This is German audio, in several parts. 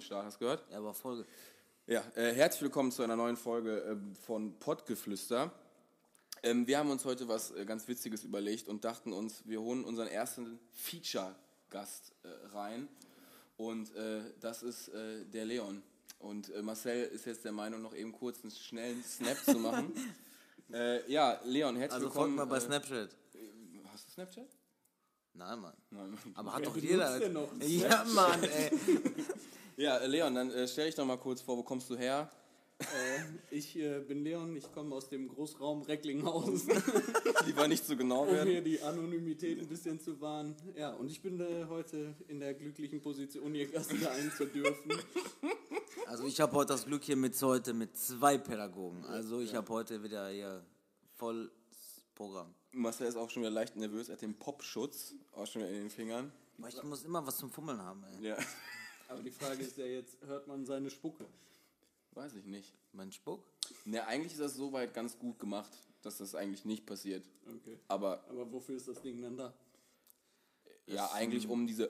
War am Start, hast du gehört? Ja, aber Folge. Ja, äh, herzlich willkommen zu einer neuen Folge äh, von Pottgeflüster. Ähm, wir haben uns heute was äh, ganz Witziges überlegt und dachten uns, wir holen unseren ersten Feature-Gast äh, rein. Und äh, das ist äh, der Leon. Und Marcel ist jetzt der Meinung, noch eben kurz einen schnellen Snap zu machen. Ja, Leon, herzlich Also willkommen. folgt mal bei Snapchat. Hast du Snapchat? Nein, Mann. Nein. Aber hat Wer doch jeder. denn noch Ja, Mann, ey. Ja, äh, Leon, dann äh, stell dich doch mal kurz vor, wo kommst du her? Äh, ich äh, bin Leon, ich komme aus dem Großraum Recklinghausen, Lieber nicht zu genau um werden. hier die Anonymität ein bisschen zu wahren. Ja, und ich bin äh, heute in der glücklichen Position, hier Gast sein zu dürfen. Also ich habe heute das Glück hier mit heute mit zwei Pädagogen. Also ich habe heute wieder hier volles Programm. Marcel ist auch schon wieder leicht nervös, er hat den Popschutz auch schon wieder in den Fingern. Aber ich muss immer was zum Fummeln haben, ey. Ja, Aber die Frage ist ja jetzt, hört man seine Spucke? weiß ich nicht. Mein Spuck? Ne, eigentlich ist das soweit ganz gut gemacht, dass das eigentlich nicht passiert. Okay. Aber Aber wofür ist das Ding dann da? ja, eigentlich um diese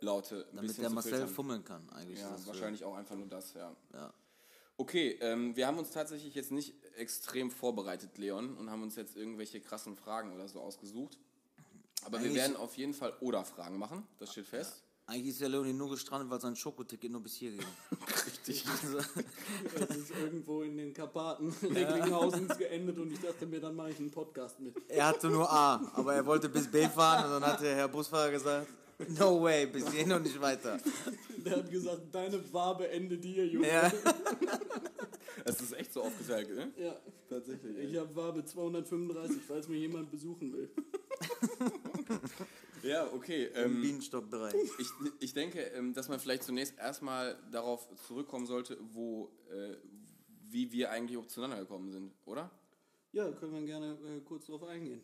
Laute ein Damit bisschen der zu Marcel filtern. fummeln kann, eigentlich. Ja, ist das für- wahrscheinlich auch einfach nur das, ja. Ja. Okay, ähm, wir haben uns tatsächlich jetzt nicht extrem vorbereitet, Leon, und haben uns jetzt irgendwelche krassen Fragen oder so ausgesucht. Aber wir Eigentlich- werden auf jeden Fall Oder-Fragen machen, das steht fest. Eigentlich ist der Leonie nur gestrandet, weil sein Schokoticket nur bis hier ging. Richtig. Also, Es ist irgendwo in den Karpaten Recklinghausen geendet und ich dachte mir, dann mache ich einen Podcast mit. er hatte nur A, aber er wollte bis B fahren und dann hat der Herr Busfahrer gesagt, no way, bis hierhin und nicht weiter. Der hat gesagt, deine Wabe endet hier, Junge. Ja. Es ist echt so aufgeteilt, ne? Ja. Tatsächlich. Ich habe Wabe 235, falls mir jemand besuchen will. Ja, okay. Im Ähm, Bienenstockbereich. ich, ich denke, ähm, dass man vielleicht zunächst erstmal darauf zurückkommen sollte, wo, äh, wie wir eigentlich auch zueinander gekommen sind, oder? Ja, können wir gerne äh, kurz drauf eingehen.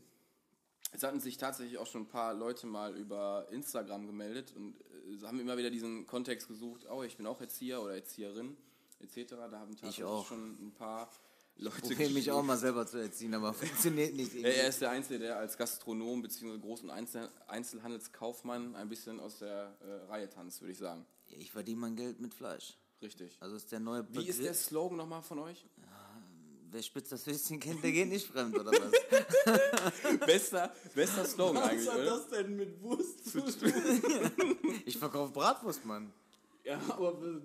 Es hatten sich tatsächlich auch schon ein paar Leute mal über Instagram gemeldet und äh, haben immer wieder diesen Kontext gesucht, oh, ich bin auch Erzieher oder Erzieherin, etc. Da haben tatsächlich auch. schon ein paar Leute Probiere mich auch mal selber zu erziehen, aber funktioniert nicht. Ja, er ist der Einzige, der als Gastronom bzw. großen Einzel Einzelhandelskaufmann ein bisschen aus der äh, Reihe tanzt, würde ich sagen. Ich verdiene mein Geld mit Fleisch. Richtig. Also ist der neue Wie ist der Slogan nochmal von euch? Wer spitzt das Höschen kennt, der geht nicht fremd, oder was? bester, bester Slogan Was eigentlich, hat oder? das denn mit Wurst zu tun? Ich verkaufe Bratwurst, Mann. Ja, aber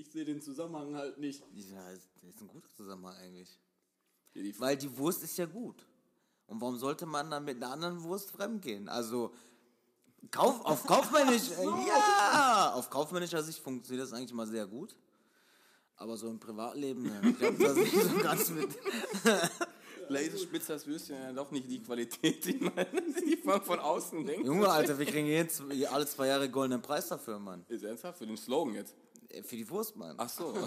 ich sehe den Zusammenhang halt nicht. Ja, ist, das ist ein guter Zusammenhang eigentlich. Ja, die Weil die Wurst ist ja gut. Und warum sollte man dann mit einer anderen Wurst fremdgehen? Also, Kauf, auf kaufmännisch, ja, auf kaufmännischer Sicht funktioniert das eigentlich mal sehr gut. Aber so im Privatleben, ja, ich glaube, das ist nicht so ganz mit. Laser spitzt das Würstchen ja doch nicht die Qualität, die man, die man von außen denkt. Junge, Alter, wir kriegen jetzt alle zwei Jahre goldenen Preis dafür, Mann. Ist ernsthaft? Für den Slogan jetzt? Äh, Für die Wurst, Mann. Ach so.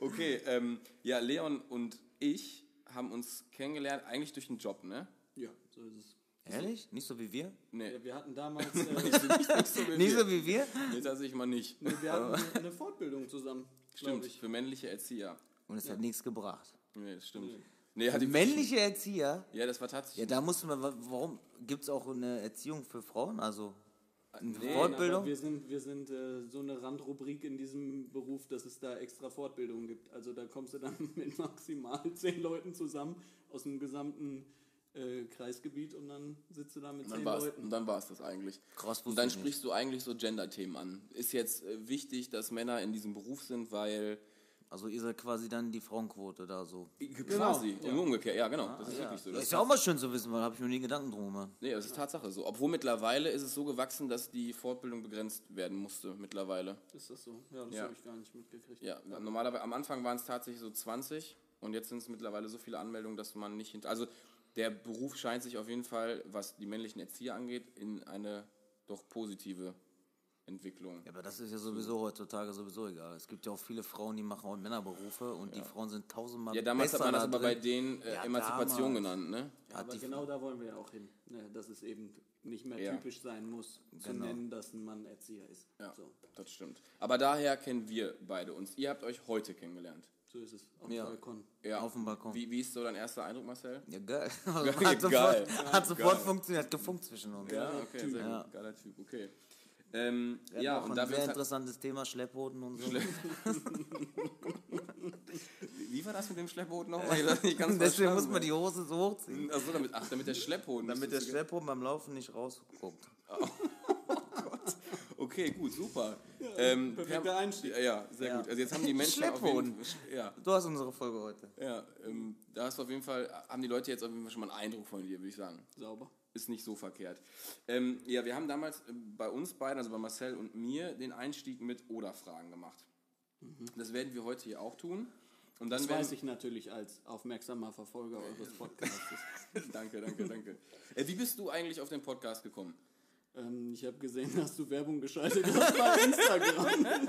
okay, ähm, ja, Leon und ich haben uns kennengelernt, eigentlich durch den Job, ne? Ja, so ist es. Ehrlich? Nicht so wie wir? Nee, Ja, wir hatten damals äh, nicht so wie Nicht wir. so wie wir? Nee, tatsächlich mal nicht. wir hatten eine, eine Fortbildung zusammen. Stimmt, Ich. für männliche Erzieher. Und es hat nichts gebracht. Nee, das stimmt. Nee, hat die Männliche Erzieher? Ja, das war tatsächlich. Ja, da mussten wir, wa- warum, gibt es auch eine Erziehung für Frauen? Also, Nee, Fortbildung? Aber wir sind, wir sind äh, so eine Randrubrik in diesem Beruf, dass es da extra Fortbildungen gibt. Also da kommst du dann mit maximal zehn Leuten zusammen aus dem gesamten äh, Kreisgebiet und dann sitzt du da mit Und zehn war's, Leuten. und dann war es das eigentlich. Krass, Und dann ich nicht. sprichst du eigentlich so Gender-Themen an. Ist jetzt äh, wichtig, dass Männer in diesem Beruf sind, weil Also ihr seid quasi dann die Frauenquote da so. quasi, und umgekehrt, ja genau, das ist Ja. wirklich so. Das Das ist ja auch mal schön zu wissen, weil habe ich mir nie Gedanken drum gemacht. Nee, das ist Tatsache so. Obwohl mittlerweile ist es so gewachsen, dass die Fortbildung begrenzt werden musste, mittlerweile. Ist das so? Ja, das Ja. habe ich gar nicht mitgekriegt. Ja, normalerweise, am Anfang waren es tatsächlich so 20 und jetzt sind es mittlerweile so viele Anmeldungen, dass man nicht hinter. Also der Beruf scheint sich auf jeden Fall, was die männlichen Erzieher angeht, in eine doch positive Entwicklung. Ja, aber das ist ja sowieso heutzutage sowieso egal. Es gibt ja auch viele Frauen, die machen auch Männerberufe und die Frauen sind tausendmal Ja, damals hat besser man das da aber bei denen äh, Ja, Emanzipation damals. genannt, ne? Ja, Hat aber genau da wollen wir ja auch hin. Ne, dass es eben nicht mehr Ja. typisch sein muss, zu Genau. nennen, dass ein Mann Erzieher ist. Ja, So, das stimmt. Aber daher kennen wir beide uns. Ihr habt euch heute kennengelernt. so ist es. Auf Ja. dem Balkon. Ja. Auf dem Balkon. Wie, wie ist so dein erster Eindruck, Marcel? Ja, geil. Hat sofort, geil. hat sofort Geil. funktioniert, hat gefunkt zwischen uns. Ja, okay, sehr Ja. gut. Geiler Typ, okay. Ähm, Wir ja, und ein sehr halt- interessantes Thema, Schlepphoden und so. Wie war das mit dem Schleppboot nochmal? Deswegen verstanden. muss man die Hose so hochziehen. Achso, damit, ach, damit der Schlepphoden. Damit der Schlepphoden beim Laufen nicht rausguckt. Okay, gut, super. ähm, perfekter per- Einstieg. Ja, ja, sehr Ja. gut. Also jetzt haben die Menschen auf Schlepphoden. jeden Fall, ja, Du hast unsere Folge heute. ja, ähm, da hast du auf jeden Fall, haben die Leute jetzt auf jeden Fall schon mal einen Eindruck von dir, würde ich sagen. Sauber. Ist nicht so verkehrt. Ähm, ja, wir haben damals äh, bei uns beiden, also bei Marcel und mir, den Einstieg mit Oder-Fragen gemacht. Das werden wir heute hier auch tun. Und dann Das weiß ich natürlich als aufmerksamer Verfolger eures Podcasts. danke, danke, danke. Äh, wie bist du eigentlich auf den Podcast gekommen? ähm, ich habe gesehen, dass du Werbung geschaltet hast bei Instagram.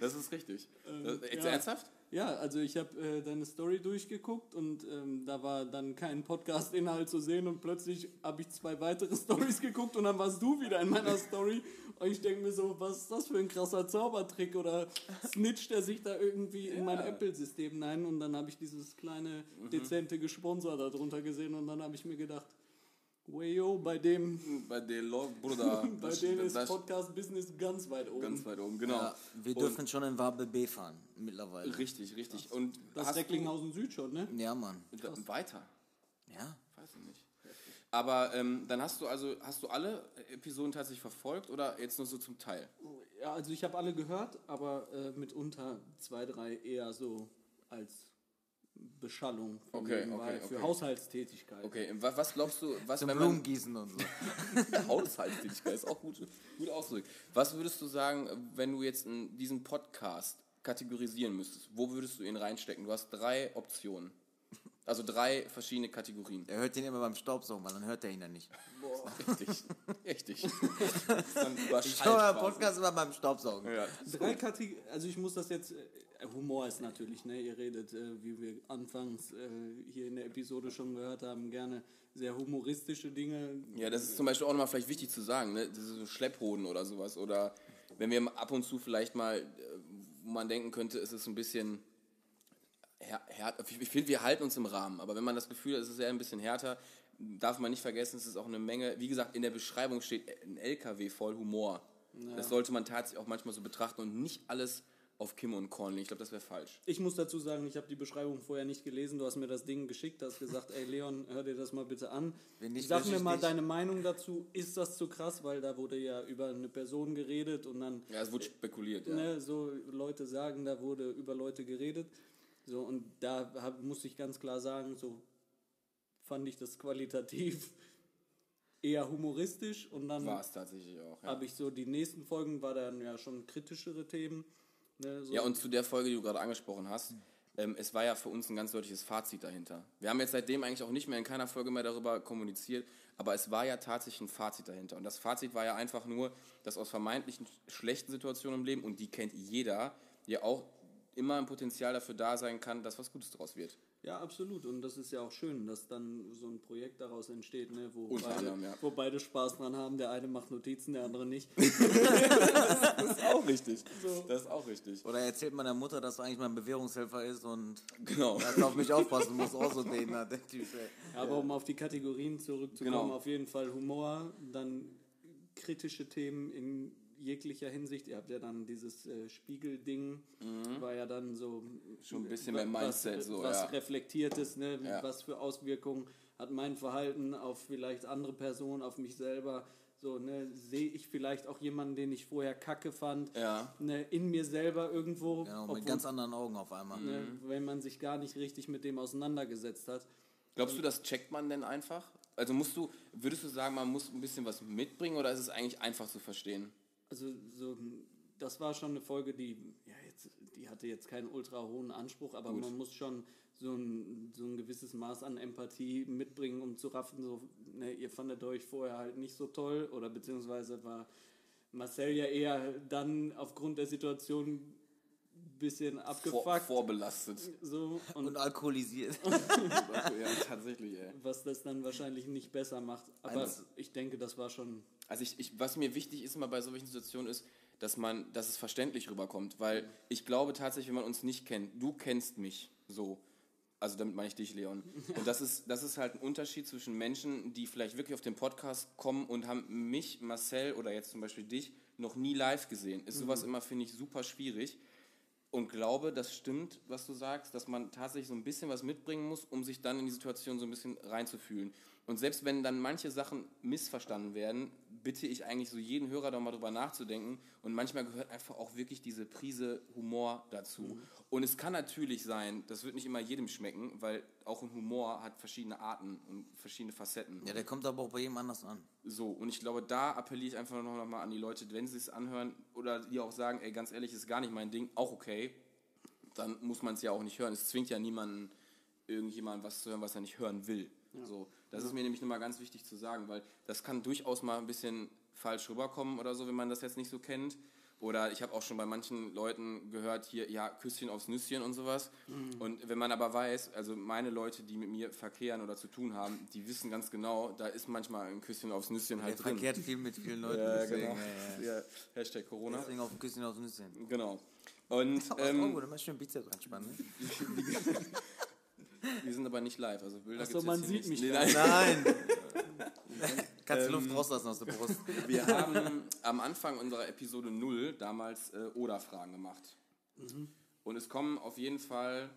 Das ist richtig. das, jetzt ja. ernsthaft? Ja, also ich habe äh, deine Story durchgeguckt und ähm, da war dann kein Podcast-Inhalt zu sehen und plötzlich habe ich zwei weitere Stories geguckt und dann warst du wieder in meiner Story. Und ich denke mir so, was ist das für ein krasser Zaubertrick oder snitcht er sich da irgendwie in mein Apple-System? Hinein und dann habe ich dieses kleine, dezente Gesponsor darunter gesehen und dann habe ich mir gedacht, Wayo, bei dem, Bei der Log, Bruder. bei dem ist Podcast-Business ganz weit oben. Ganz weit oben, genau. Ja, wir Und- dürfen schon in Wabel B fahren, mittlerweile. Richtig, richtig. Und das du- Recklinghausen Süd schon, ne? Ja, Mann. Weiter. Ja. Weiß ich nicht. Aber ähm, dann hast du also, hast du alle Episoden tatsächlich verfolgt oder jetzt nur so zum Teil? Ja, also ich habe alle gehört, aber äh, mitunter zwei, drei eher so als Beschallung von Okay, nebenbei okay, für okay. Haushaltstätigkeit. Okay, wa- was glaubst du, was Zum wenn man Blumengießen und so. Haushaltstätigkeit ist auch gut, gut ausgedrückt. Was würdest du sagen, wenn du jetzt in diesen Podcast kategorisieren müsstest? Wo würdest du ihn reinstecken? Du hast drei Optionen. Also drei verschiedene Kategorien. Er hört den immer beim Staubsaugen, weil dann hört er ihn ja nicht. Richtig, richtig. Dann Ich höre. Podcast immer beim Staubsaugen. Ja. Drei Kategorien, also ich muss das jetzt, äh, Humor ist natürlich, ne, ihr redet, äh, wie wir anfangs äh, hier in der Episode schon gehört haben, gerne sehr humoristische Dinge. Ja, das ist zum Beispiel auch nochmal vielleicht wichtig zu sagen, ne? Das ist so Schlepphoden oder sowas. Oder wenn wir ab und zu vielleicht mal, äh, wo man denken könnte, es ist ein bisschen här- härter. Ich ich finde, wir halten uns im Rahmen, aber wenn man das Gefühl hat, es ist eher ein bisschen härter, darf man nicht vergessen, es ist auch eine Menge, wie gesagt, in der Beschreibung steht ein LKW voll Humor. Das sollte man tatsächlich auch manchmal so betrachten und nicht alles auf Kim und Korn. Ich glaube, das wäre falsch. Ich muss dazu sagen, ich habe die Beschreibung vorher nicht gelesen. Du hast mir das Ding geschickt, hast gesagt, ey Leon, hör dir das mal bitte an. Wenn nicht, Sag mir mal dich. deine Meinung dazu. Ist das zu krass? Weil da wurde ja über eine Person geredet und dann Ja, es wurde spekuliert, ja. ne, so Leute sagen, da wurde über Leute geredet. So, und da hab, muss ich ganz klar sagen, so fand ich das qualitativ eher humoristisch und dann War es tatsächlich auch. Ja. habe ich so die nächsten Folgen war dann ja schon kritischere Themen. Ne, so. Ja, und zu der Folge, die du gerade angesprochen hast, ähm, es war ja für uns ein ganz deutliches Fazit dahinter. Wir haben jetzt seitdem eigentlich auch nicht mehr in keiner Folge mehr darüber kommuniziert, aber es war ja tatsächlich ein Fazit dahinter. Und das Fazit war ja einfach nur, dass aus vermeintlichen schlechten Situationen im Leben, und die kennt jeder, ja auch immer ein Potenzial dafür da sein kann, dass was Gutes daraus wird. Ja, absolut. Und das ist ja auch schön, dass dann so ein Projekt daraus entsteht, ne, wo, Unter beide, anderem, ja. wo beide Spaß dran haben. Der eine macht Notizen, der andere nicht. Das ist auch richtig. Das ist auch richtig. Oder erzählt meiner Mutter, dass du eigentlich mein Bewährungshelfer ist und Genau. dass du auf mich aufpassen musst, auch so den, der Typ, ey. Aber um auf die Kategorien zurückzukommen, Genau. auf jeden Fall Humor, dann kritische Themen in jeglicher Hinsicht. Ihr habt ja dann dieses äh, Spiegelding, war ja dann so Mhm. Schon ein bisschen wa- mehr Mindset, was, so, was ja. reflektiertes, ne? Ja. was für Auswirkungen hat mein Verhalten auf vielleicht andere Personen, auf mich selber. So, ne, sehe ich vielleicht auch jemanden, den ich vorher kacke fand, Ja. ne, in mir selber irgendwo, Genau, mit obwohl, ganz anderen Augen auf einmal. ne, wenn man sich gar nicht richtig mit dem auseinandergesetzt hat. Glaubst du, das checkt man denn einfach? Also musst du, würdest du sagen, man muss ein bisschen was mitbringen oder ist es eigentlich einfach zu verstehen? Also so, das war schon eine Folge, die, ja, jetzt, die hatte jetzt keinen ultra hohen Anspruch, aber Gut. man muss schon so ein, so ein gewisses Maß an Empathie mitbringen, um zu raffen, so, ne, ihr fandet euch vorher halt nicht so toll oder beziehungsweise war Marcel ja eher dann aufgrund der Situation ein bisschen Vor, abgefuckt. vorbelastet. so, und Und alkoholisiert. ja, tatsächlich, ey. was das dann wahrscheinlich nicht besser macht. Aber Eines- ich denke, das war schon Also ich, ich, was mir wichtig ist immer bei solchen Situationen ist, dass man, dass es verständlich rüberkommt, weil ich glaube tatsächlich, wenn man uns nicht kennt, du kennst mich so, Also damit meine ich dich, Leon. Und das ist, das ist halt ein Unterschied zwischen Menschen, die vielleicht wirklich auf den Podcast kommen und haben mich, Marcel oder jetzt zum Beispiel dich noch nie live gesehen. Ist sowas immer, finde ich, super schwierig. Und glaube, das stimmt, was du sagst, dass man tatsächlich so ein bisschen was mitbringen muss, um sich dann in die Situation so ein bisschen reinzufühlen. Und selbst wenn dann manche Sachen missverstanden werden, bitte ich eigentlich so jeden Hörer da mal drüber nachzudenken. Und manchmal gehört einfach auch wirklich diese Prise Humor dazu. Und es kann natürlich sein, das wird nicht immer jedem schmecken, weil auch ein Humor hat verschiedene Arten und verschiedene Facetten. Ja, der kommt aber auch bei jedem anders an. So, und ich glaube, da appelliere ich einfach noch mal an die Leute, wenn sie es anhören oder die auch sagen, ey, ganz ehrlich, ist gar nicht mein Ding, auch okay, dann muss man es ja auch nicht hören. Es zwingt ja niemanden, irgendjemanden was zu hören, was er nicht hören will. So, das ist mir nämlich nochmal ganz wichtig zu sagen, weil das kann durchaus mal ein bisschen falsch rüberkommen oder so, wenn man das jetzt nicht so kennt. Oder ich habe auch schon bei manchen Leuten gehört, hier, ja, Küsschen aufs Nüsschen und sowas. Und wenn man aber weiß, also meine Leute, die mit mir verkehren oder zu tun haben, die wissen ganz genau, da ist manchmal ein Küsschen aufs Nüsschen Der halt drin. verkehrt viel mit vielen Leuten. Ja, deswegen, genau. ja, ja. Ja, Hashtag Corona. Deswegen auf ein Küsschen dem Nüsschen. Genau. Und ähm, ähm, gut, immer schön Bizeps anspannen. Ne? wir sind aber nicht live, also Bilder Ach so, gibt's man sieht nicht. mich Nee, nein. Nein! Kannst du Luft rauslassen aus der Brust. Wir haben am Anfang unserer Episode 0 damals äh, Oder-Fragen gemacht. Und es kommen auf jeden Fall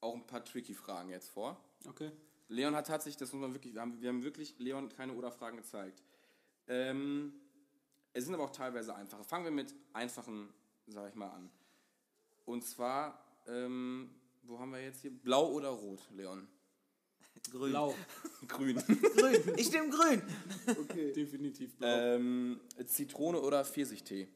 auch ein paar tricky Fragen jetzt vor. Okay. Leon hat tatsächlich, das muss man wirklich, wir haben, wir haben wirklich Leon keine Oder-Fragen gezeigt. Ähm, es sind aber auch teilweise einfache. Fangen wir mit einfachen, sag ich mal, an. Und zwar, ähm, wo haben wir jetzt hier? Blau oder rot, Leon? Grün. Blau. Grün. Grün. Ich nehme grün. Definitiv blau. ähm, Zitrone oder Pfirsichtee?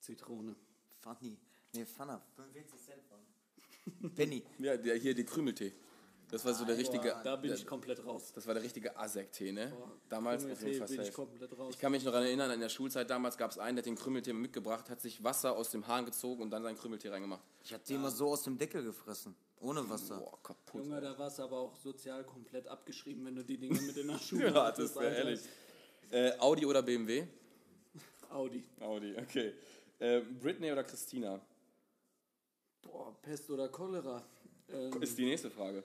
Zitrone. Funny. Nee, Funner. 45 Cent von. Penny. Ja, der, hier die Krümeltee. Das war so der richtige. Da bin ich komplett raus. Das war der richtige Asek-Tee, ne? Damals auf jeden Fall bin ich komplett raus. Ich kann mich noch daran erinnern, in der Schulzeit damals gab es einen, der hat den Krümeltee mitgebracht, hat sich Wasser aus dem Hahn gezogen und dann seinen Krümeltee reingemacht. Ich hab die immer so aus dem Deckel gefressen. Ohne Wasser. Boah, kaputt. Junge, da warst du aber auch sozial komplett abgeschrieben, wenn du die Dinge mit in der Schule Ja, hattest, das wäre Alter. ehrlich. Äh, Audi oder BMW? Audi. Audi, okay. Äh, Britney oder Christina? Boah, Pest oder Cholera. Ähm, Ist die nächste Frage.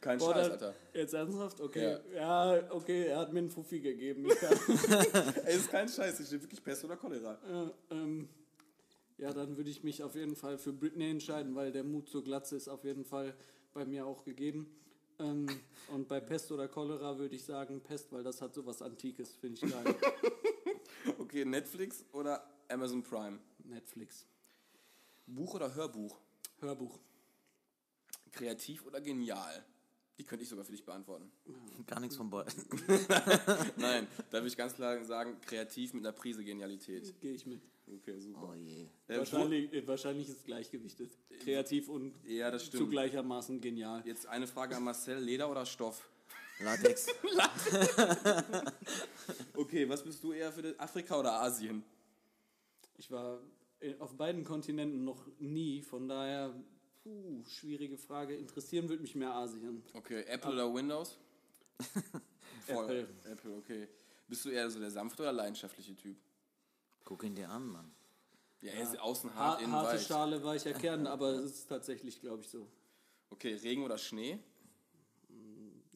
Kein boah, Scheiß, Alter. Jetzt ernsthaft? Okay. Ja. okay, er hat mir einen Fuffi gegeben. Ich Ey, ist kein Scheiß, ich stehe wirklich Pest oder Cholera. äh, ähm, ja, dann würde ich mich auf jeden Fall für Britney entscheiden, weil der Mut zur Glatze ist auf jeden Fall bei mir auch gegeben. Ähm, und bei Pest oder Cholera würde ich sagen Pest, weil das hat sowas Antikes, finde ich geil. Okay, Netflix oder Amazon Prime? Netflix. Buch oder Hörbuch? Hörbuch. Kreativ oder genial? Die könnte ich sogar für dich beantworten. Gar nichts von beiden. Nein, da würde ich ganz klar sagen, kreativ mit einer Prise Genialität. Gehe ich mit. Okay, super. Oh je. Äh, Wahrscheinlich, äh, wahrscheinlich ist gleichgewichtet. Kreativ und ja, das stimmt. zugleichermaßen genial. Jetzt eine Frage an Marcel, Leder oder Stoff? Latex. Okay, was bist du eher für Afrika oder Asien? Ich war äh, auf beiden Kontinenten noch nie, von daher, puh, schwierige Frage. Interessieren würde mich mehr Asien. Okay, Apple oder Windows? Apple. Apple, okay. Bist du eher so der sanfte oder leidenschaftliche Typ? Guck ihn dir an, Mann. Ja, er ist außen hart, Ha innen harte weich. Schale weicher Kern, aber es ist tatsächlich, glaube ich, so. Okay, Regen oder Schnee?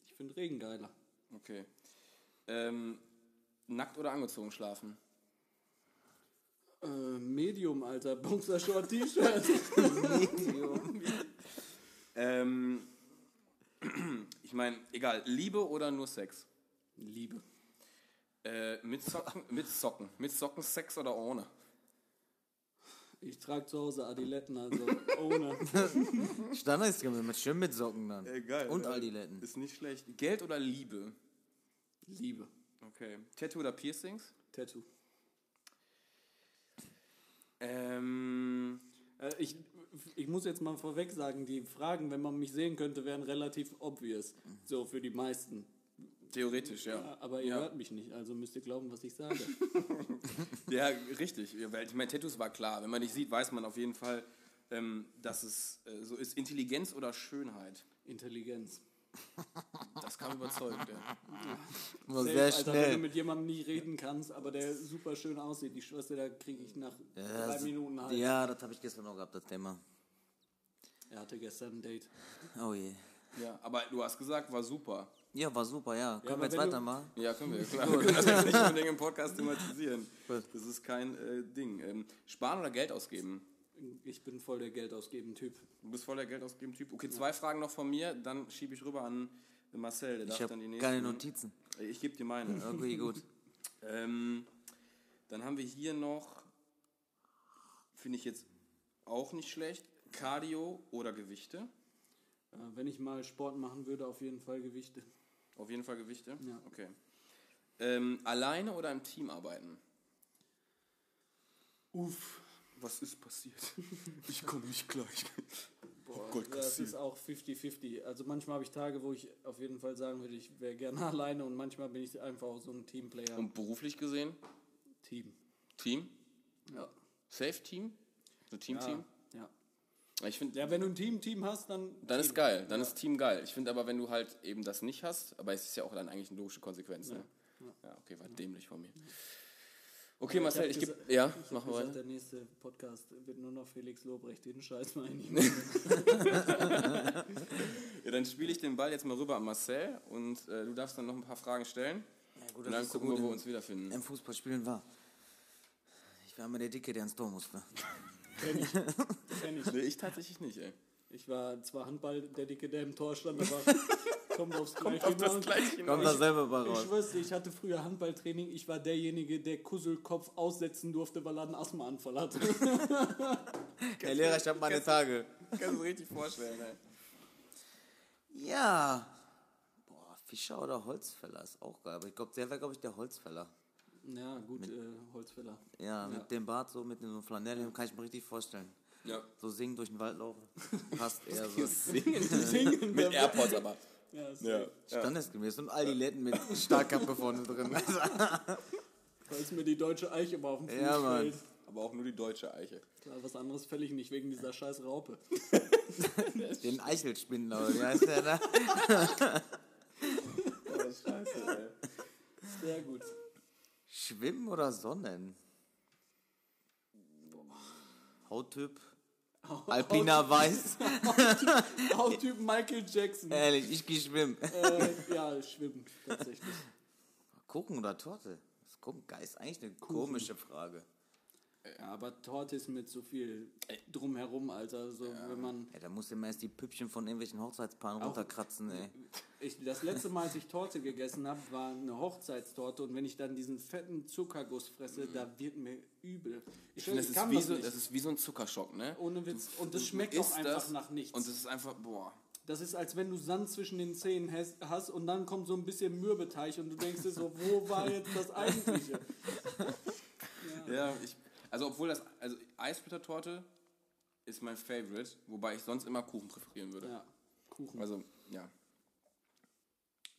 Ich finde Regen geiler. Okay. Ähm, nackt oder angezogen schlafen? Äh, Medium, Alter. Boxershort T-Shirt. Ähm, ich meine, egal, Liebe oder nur Sex? Liebe. Äh, mit Socken, mit Socken. Mit Socken Sex oder ohne? Ich trage zu Hause Adiletten, also ohne. Standard ist mit schön mit Socken dann. Egal. Und Aldiletten. Ist nicht schlecht. Geld oder Liebe? Liebe. Okay. Tattoo oder Piercings? Tattoo. Ähm, Äh, ich, ich muss jetzt mal vorweg sagen, die Fragen, wenn man mich sehen könnte, wären relativ obvious. So für die meisten. theoretisch, ja. Aber ihr Ja. hört mich nicht, also müsst ihr glauben, was ich sage. Ja, richtig. Ja, weil Ich meine, Tattoos war klar. Wenn man dich sieht, weiß man auf jeden Fall, ähm, dass es äh, so ist. Intelligenz oder Schönheit? Intelligenz. Das kam überzeugend, ja. Nur sehr Alter, wenn du schnell. mit jemandem nie reden kannst, aber der super schön aussieht, die Schwester, da kriege ich nach drei Ja, Minuten halt. ja, das habe ich gestern auch gehabt, das Thema. Er hatte gestern ein Date. Oh je. Ja, aber du hast gesagt, war super. Ja, war super, ja. Können aber wir jetzt weitermachen? Ja, können wir. Klar, wir können das jetzt nicht unbedingt im Podcast thematisieren. Das ist kein äh, Ding. Ähm, sparen oder Geld ausgeben? Ich bin voll der Geldausgeben-Typ. Du bist voll der Geld ausgeben Typ. Okay, zwei Fragen noch von mir, dann schiebe ich rüber an Marcel. Der Ich darf habe dann die nächsten. keine Notizen. Ich gebe dir meine. Okay, gut. ähm, dann haben wir hier noch, finde ich jetzt auch nicht schlecht, Cardio oder Gewichte. Äh, wenn ich mal Sport machen würde, auf jeden Fall Gewichte. Auf jeden Fall Gewichte? Ja. Okay. Ähm, alleine oder im Team arbeiten? Uff. Was ist passiert? Ich komme nicht gleich. Boah, Gott, das ist auch 50-50. Also manchmal habe ich Tage, wo ich auf jeden Fall sagen würde, ich wäre gerne alleine und manchmal bin ich einfach auch so ein Teamplayer. Und beruflich gesehen? Team. Team? Ja. Safe Team? So Team-Team? Ja. Ich finde, ja, wenn du ein Team-Team hast, dann. dann ist Team. geil. Dann ist Team geil. Ich finde aber, wenn du halt eben das nicht hast, aber es ist ja auch dann eigentlich eine logische Konsequenz. Ne? Ja, okay, war dämlich von mir. Okay, Marcel, hab ich gebe. Ja, Ich machen wir weiter. der nächste Podcast wird nur noch Felix Lobrecht. Den Scheiß mal nicht Ja, dann spiele ich den Ball jetzt mal rüber an Marcel und äh, du darfst dann noch ein paar Fragen stellen. Ja, gut, Und dann gucken wir, wo wir uns wiederfinden. Im Fußballspielen war. Ich war immer der Dicke, der ins Tor musste. Kenn ich. Kenn ich. Nee, ich tatsächlich nicht, ey. Ich war zwar Handball, der Dicke, der im Tor stand, aber kommt aufs Gleiche Auf das hinaus. gleiche Kommt da selber bei Ich raus. schwör's dir, ich hatte früher Handballtraining. Ich war derjenige, der Kusselkopf aussetzen durfte, weil er einen Asthmaanfall hatte. Herr Lehrer, ich habe meine Tage. Kannst du richtig vorstellen, ey. Ja. Boah, Fischer oder Holzfäller ist auch geil. Aber ich glaube, der wäre, glaube ich, der Holzfäller. ja, gut, äh, Holzfäller. Ja, mit dem Bart so, mit dem Flanell, kann ich mir richtig vorstellen. Ja. So singen durch den Wald laufen. Passt eher so. Singen, Mit AirPods aber. Ja, ist Ja. Standesgemäß. Und all die Letten mit Starkkappe vorne drin. Also, Falls mir die deutsche Eiche mal auf den Fuß Ja, Mann. fällt. Aber auch nur die deutsche Eiche. Klar, was anderes fäll ich nicht wegen dieser scheiß Raupe. den Eichelspindler, oder wie heißt der da? Oh, scheiße, ey. Sehr gut. Schwimmen oder Sonnen? Hauttyp. Alpina Weiß. Hauttyp Michael Jackson. Ehrlich, ich geh schwimmen. Äh, ja, schwimmen, tatsächlich. Gucken oder Torte? Das geil. Ist eigentlich eine komische Frage. Ja, aber Torte ist mit so viel drumherum, Alter. So, wenn man. Ja, da musst du immer erst die Püppchen von irgendwelchen Hochzeitspaaren runterkratzen, ey. Ich, das letzte Mal, als ich Torte gegessen habe, war eine Hochzeitstorte und wenn ich dann diesen fetten Zuckerguss fresse, da wird mir übel. Ich, Ich finde, das, kann ist wie das so, nicht. das ist wie so ein Zuckerschock, ne? Ohne Witz. Und das Du schmeckt auch einfach das nach nichts. Und das ist einfach, boah. Das ist, als wenn du Sand zwischen den Zähnen hast, hast und dann kommt so ein bisschen Mürbeteig und du denkst dir so, wo war jetzt das Eigentliche? Ja, ich, also obwohl das, also Eisbittertorte ist mein Favorite, wobei ich sonst immer Kuchen präferieren würde. Ja, Kuchen. Also, ja.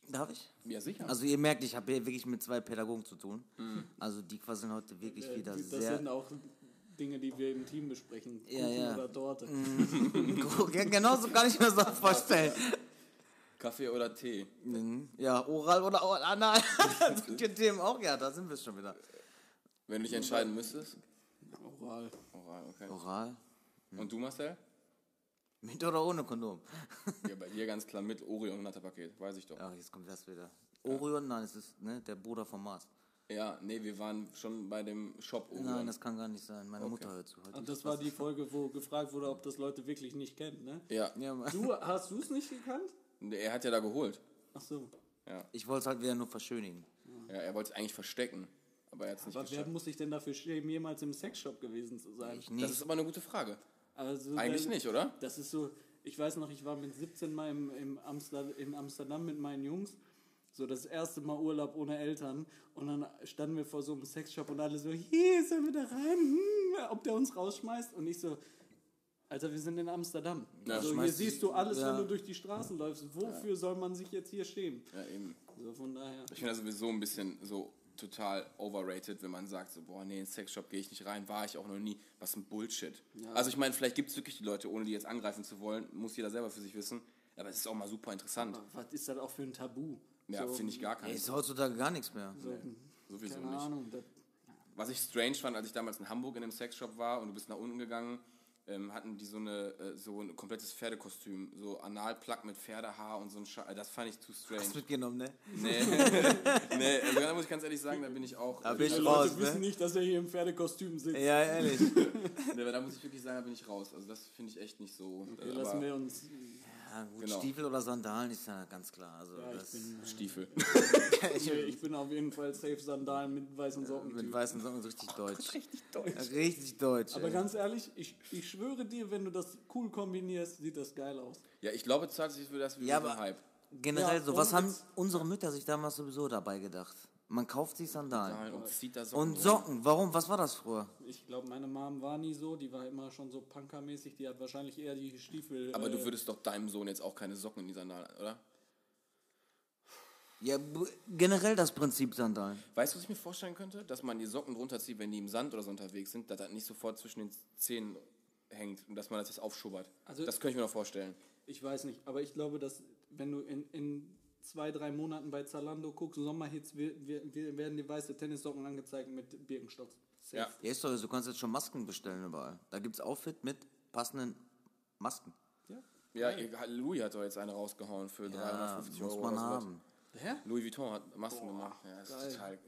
Darf ich? Ja, sicher. Also ihr merkt, ich habe hier wirklich mit zwei Pädagogen zu tun. Also die quasseln heute wirklich Äh, wieder das sehr... sind auch Dinge, die wir im Team besprechen. Kuchen Ja, ja. oder Torte. Ja, genau so kann ich mir das vorstellen. Kaffee oder Tee? Mhm. Ja, oral oder oral, anal. Die Themen auch, ja, da sind wir schon wieder. Wenn du dich entscheiden müsstest? Oral. Oral, okay. Oral? Und du, Marcel? Mit oder ohne Kondom? Ja, bei dir ganz klar mit Orion Natterpaket, weiß ich doch. Ja, jetzt kommt das wieder. Orion, nein, es ist ne, der Bruder von Mars. Ja, nee, wir waren schon bei dem Shop Orion. Nein, das kann gar nicht sein. Meine Mutter hört zu. Heute Und das war die Folge, wo gefragt wurde, ob das Leute wirklich nicht kennen, ne? ja, ja. Du, hast du es nicht gekannt? er hat ja da geholt. Ach so. Ich wollte es halt wieder nur verschönigen. Ja, er wollte es eigentlich verstecken, aber er es nicht Aber wer geschafft. muss sich denn dafür schämen, jemals im Sexshop gewesen zu sein? Ich Das ist aber eine gute Frage. Also, Eigentlich wenn- nicht, oder? Das ist so, ich weiß noch, ich war mit 17 Mal im, im Amster, in Amsterdam mit meinen Jungs. So das erste Mal Urlaub ohne Eltern. Und dann standen wir vor so einem Sexshop und alle so, hier, sollen wir da rein? Hm, ob der uns rausschmeißt? Und ich so, Alter, wir sind in Amsterdam. Ja, also hier siehst du alles, ja. wenn du durch die Straßen läufst. Wofür soll man sich jetzt hier schämen? Ja, eben. So von daher. Ich finde das sowieso ein bisschen so total overrated, wenn man sagt, so, boah, nee, in den Sexshop gehe ich nicht rein, war ich auch noch nie. Was ein Bullshit. Also ich meine, vielleicht gibt es wirklich die Leute, ohne die jetzt angreifen zu wollen, muss jeder selber für sich wissen. Aber es ist auch mal super interessant. Aber was ist das auch für ein Tabu? Ja, so, finde ich gar Ey, keinen. ist heutzutage gar nichts mehr. So, Sowieso keine nicht. Ahnung. Was ich strange fand, als ich damals in Hamburg in einem Sexshop war und du bist nach unten gegangen, ähm, hatten die so eine äh, so ein komplettes Pferdekostüm, so Analplug mit Pferdehaar und so ein Sche Das fand ich zu strange. Hast mitgenommen, ne? Nee, nee, also da muss ich ganz ehrlich sagen, da bin ich auch. Da bin Die ich Leute raus, wissen ne? nicht, dass er hier im Pferdekostüm sitzt. Ja, ehrlich. nee, aber da muss ich wirklich sagen, da bin ich raus. Also das finde ich echt nicht so. Okay, aber lassen wir uns. Ja, gut, Genau. Stiefel oder Sandalen ist ja ganz klar. Also Ja, ich bin, Stiefel. ich, ich bin auf jeden Fall safe Sandalen mit weißen Socken. mit weißen Socken so richtig deutsch. Richtig deutsch. Richtig deutsch. Aber ey. ganz ehrlich, ich, ich schwöre dir, wenn du das cool kombinierst, sieht das geil aus. Ja, ich glaube tatsächlich für das wie Ja, aber- Hype. Generell Ja, so, was haben unsere Mütter sich damals sowieso dabei gedacht? Man kauft sich Sandalen. Und zieht da Socken Und. Socken, warum? Was war das früher? Ich glaube, meine Mom war nie so, die war immer schon so punkermäßig, die hat wahrscheinlich eher die Stiefel. Aber du äh, würdest doch deinem Sohn jetzt auch keine Socken in die Sandalen, oder? Ja, generell das Prinzip Sandalen. Weißt du, was ich mir vorstellen könnte? Dass man die Socken runterzieht, wenn die im Sand oder so unterwegs sind, dass das nicht sofort zwischen den Zähnen hängt und dass man das jetzt aufschubbert. Also- das könnte ich mir noch vorstellen. Ich weiß nicht, aber ich glaube, dass wenn du in, in zwei, drei Monaten bei Zalando guckst, Sommerhits, wir, wir, wir werden dir weiße Tennissocken angezeigt mit Birkenstocks. Safe. Ja. Ja, ist doch, du kannst jetzt schon Masken bestellen überall. Da gibt's Outfit mit passenden Masken. Ja. Ja, ihr- Louis hat doch jetzt eine rausgehauen für Ja, 350 muss Euro. man oder sowas. haben. Hä? Louis Vuitton hat Masken gemacht. Ja, das geil. ist total.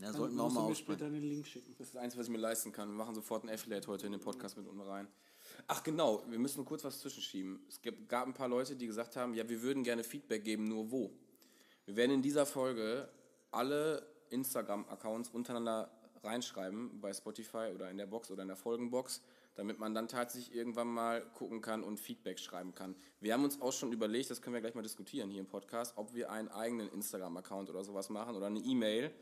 Ja, sollten wir auch musst mal du mir aussprechen. später den Link schicken. Das ist das Einzige, was ich mir leisten kann. Wir machen sofort einen Affiliate heute in den Podcast mit unten rein. Ach genau, wir müssen kurz was zwischenschieben. Es gab, ein paar Leute, die gesagt haben, ja, wir würden gerne Feedback geben, nur wo. Wir werden in dieser Folge alle Instagram-Accounts untereinander reinschreiben, bei Spotify oder in der Box oder in der Folgenbox, damit man dann tatsächlich irgendwann mal gucken kann und Feedback schreiben kann. Wir haben uns auch schon überlegt, das können wir gleich mal diskutieren hier im Podcast, ob wir einen eigenen Instagram-Account oder sowas machen oder eine E-Mail,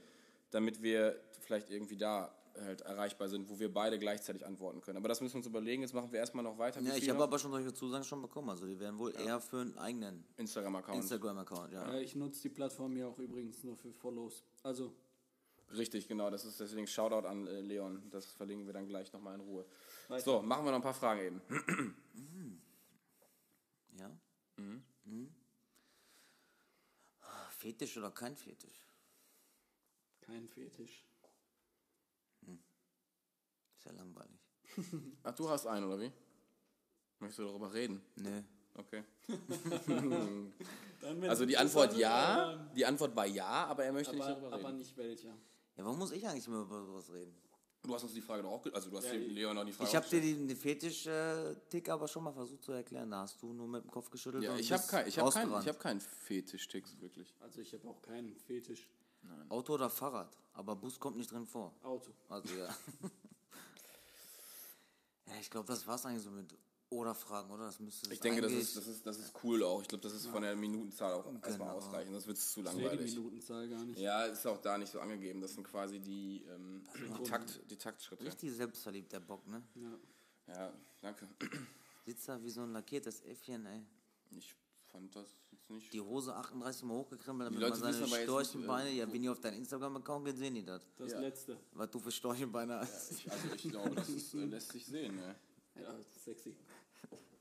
damit wir vielleicht irgendwie da halt erreichbar sind, wo wir beide gleichzeitig antworten können. Aber das müssen wir uns überlegen. Jetzt machen wir erstmal noch weiter. Ja, ich habe aber schon solche Zusagen schon bekommen. Also die werden wohl eher für einen eigenen Instagram-Account. Instagram-Account, ja. Äh, ich nutze die Plattform ja auch übrigens nur für Follows. Also, Richtig, genau. Das ist deswegen Shoutout an äh, Leon. Das verlinken wir dann gleich nochmal in Ruhe. Weiter. So, machen wir noch ein paar Fragen eben. Ja? Mhm. Fetisch oder kein Fetisch? kein Fetisch. Ist ja langweilig. Ach, du hast einen, oder wie? Möchtest du darüber reden? Nee. Okay. Also die Antwort ja, die Antwort war ja, aber er möchte nicht Aber, darüber aber reden. nicht welcher. Ja, warum muss ich eigentlich immer über sowas reden? Du hast uns die Frage doch auch, also du hast Ja, dem Leon noch die Frage Ich habe dir den, den Fetisch-Tick aber schon mal versucht zu erklären. Da hast du nur mit dem Kopf geschüttelt Ja, und ich habe kein, ich hab keinen ich hab keinen Fetisch-Ticks, wirklich. Also ich habe auch keinen Fetisch. Auto oder Fahrrad, aber Bus kommt nicht drin vor. Auto. Also ja. ja, ich glaube, das war's eigentlich so mit oder Fragen, oder? Das müsste Ich denke, das ist, das, ist, das ist cool auch. Ich glaube, das ist von der Minutenzahl auch erstmal Genau. ausreichend. Das wird zu Ich sehe die langweilig. Minutenzahl gar nicht. Ja, ist auch da nicht so angegeben. Das sind quasi die, ähm, die, Takt, die Taktschritte. richtig selbstverliebt, der Bock, ne? Ja. Ja, danke. Sitzt da wie so ein lackiertes Äffchen, ey. Ich fand das nicht. Die Hose 38 Mal hochgekrempelt, damit Leute man seine aber Storchenbeine, äh, ja, wenn die auf deinen Instagram-Account sehen die das. Das Ja. letzte. Was du für Storchenbeine hast. Ich, also ich glaube, das ist, äh, lässt sich sehen. Ne? Ja, sexy.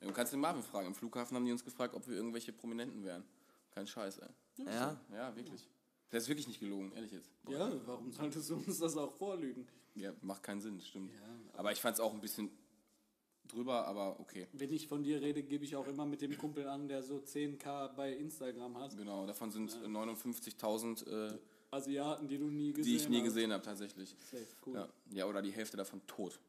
Ja, Du kannst den Marvin fragen. Im Flughafen haben die uns gefragt, ob wir irgendwelche Prominenten wären. Kein Scheiß, ey. Ja? Ja, wirklich. Das ist wirklich nicht gelogen, ehrlich jetzt. Ja, warum solltest du uns das auch vorlügen? Ja, macht keinen Sinn, stimmt. aber ich fand es auch ein bisschen drüber, aber okay. Wenn ich von dir rede, gebe ich auch immer mit dem Kumpel an, der so 10k bei Instagram hat. Genau, davon sind äh, 59.000, äh, Asiaten, die du nie gesehen die ich nie hast. gesehen habe, tatsächlich. Safe, cool. Ja. ja, oder die Hälfte davon tot.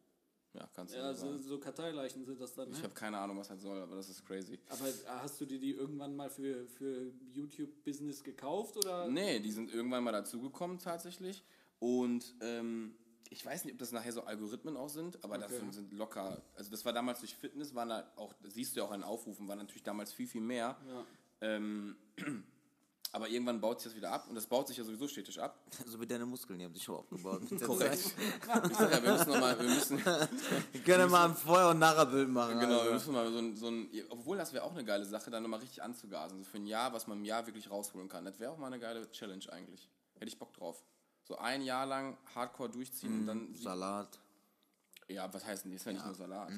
Ja, kannst du Ja, so so Karteileichen sind das dann. Ich Ne? habe keine Ahnung, was das soll, aber das ist crazy. Aber hast du dir die irgendwann mal für, für YouTube-Business gekauft oder? Nee, die sind irgendwann mal dazugekommen tatsächlich. Und ähm, ich weiß nicht, ob das nachher so Algorithmen auch sind, aber das Okay. sind, sind locker. Also das war damals durch Fitness, waren da auch, das siehst du ja auch an den Aufrufen, war natürlich damals viel, viel mehr. Ja. Ähm, aber irgendwann baut sich das wieder ab und das baut sich ja sowieso stetig ab. So wie deine Muskeln, die haben sich schon aufgebaut. Korrekt. Ich sag ja, wir müssen nochmal, wir müssen, Wir können mal ein Vorher- und Nachherbild machen. genau, wir also. müssen mal so ein, so ein obwohl das wäre auch eine geile Sache, dann nochmal richtig anzugasen. So für ein Jahr, was man im Jahr wirklich rausholen kann. Das wäre auch mal eine geile Challenge eigentlich. Hätte ich Bock drauf. So ein Jahr lang hardcore durchziehen und dann Salat. Ja, was heißt denn? Ist ja nicht nur Salat.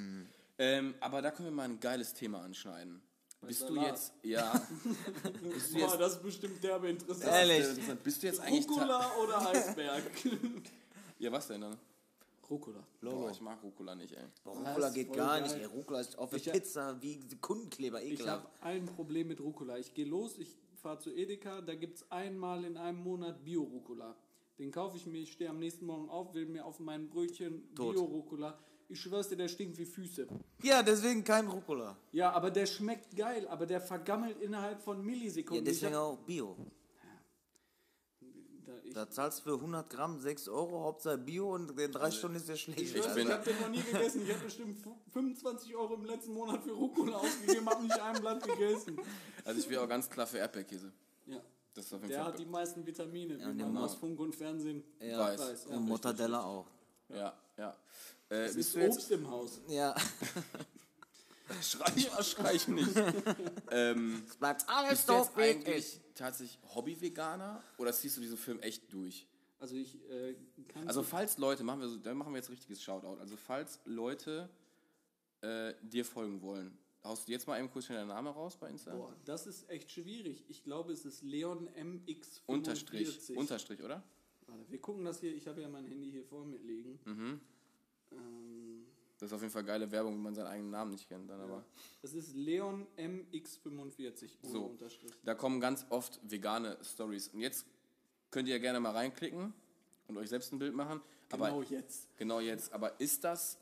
Ähm, aber da können wir mal ein geiles Thema anschneiden. Bist du Salat. jetzt, ja, bist du Boah, jetzt, das ist bestimmt derbe interessant. Ehrlich? bist du jetzt eigentlich, Rucola oder Eisberg? ja, was denn dann? Rucola. Boah, ich mag Rucola nicht, ey. Boah, Rucola geht gar geil. nicht, ey. Rucola ist auf der Ich Pizza wie Sekundenkleber, Ich ekelhaft. habe ein Problem mit Rucola. Ich gehe los, ich fahre zu Edeka, da gibt es einmal in einem Monat Bio-Rucola. Den kaufe ich mir, ich stehe am nächsten Morgen auf, will mir auf mein Brötchen. Bio-Rucola. Ich schwör's dir, der stinkt wie Füße. Ja, deswegen kein Rucola. Ja, aber der schmeckt geil, aber der vergammelt innerhalb von Ja, Millisekunden. deswegen ich hab, auch Bio. da, ich, Da zahlst du für 100 Gramm 6 Euro, Hauptsache Bio und in drei Stunden ist der schlecht. ich, bin- ich habe den noch nie gegessen. Ich habe bestimmt fu- 25 Euro im letzten Monat für Rucola ausgegeben, habe nicht ein Blatt gegessen. Also ich wäre auch ganz klar für Erdbeerkäse. Ja. Das ist auf jeden Der Fall. hat die meisten Vitamine, wie der man aus Funk und Fernsehen Ja. Weiß. weiß. Ja, und Mortadella auch. ja, ja. Äh, Es bist ist Obst im Haus. Ja. Schrei, schrei ich nicht. ähm, Es bleibt bist alles wirklich. eigentlich tatsächlich Hobby-Veganer oder ziehst du diesen Film echt durch? Also ich äh, kann Also falls Leute, machen wir so, dann machen wir jetzt richtiges Shoutout. Also falls Leute äh, dir folgen wollen, haust du jetzt mal eben kurz schnell deinen Namen raus bei Insta? Boah, das ist echt schwierig. Ich glaube, es ist Leon MX45. Unterstrich, Unterstrich, oder? Warte, wir gucken das hier. Ich habe ja mein Handy hier vor mir liegen. Mhm. Ähm, Das ist auf jeden Fall geile Werbung, wenn man seinen eigenen Namen nicht kennt. Dann aber. das ist Leon MX45 ohne So. Unterstrich. Da kommen ganz oft vegane Stories. Und jetzt könnt ihr gerne mal reinklicken und euch selbst ein Bild machen. Genau Aber jetzt. genau jetzt. Aber ist das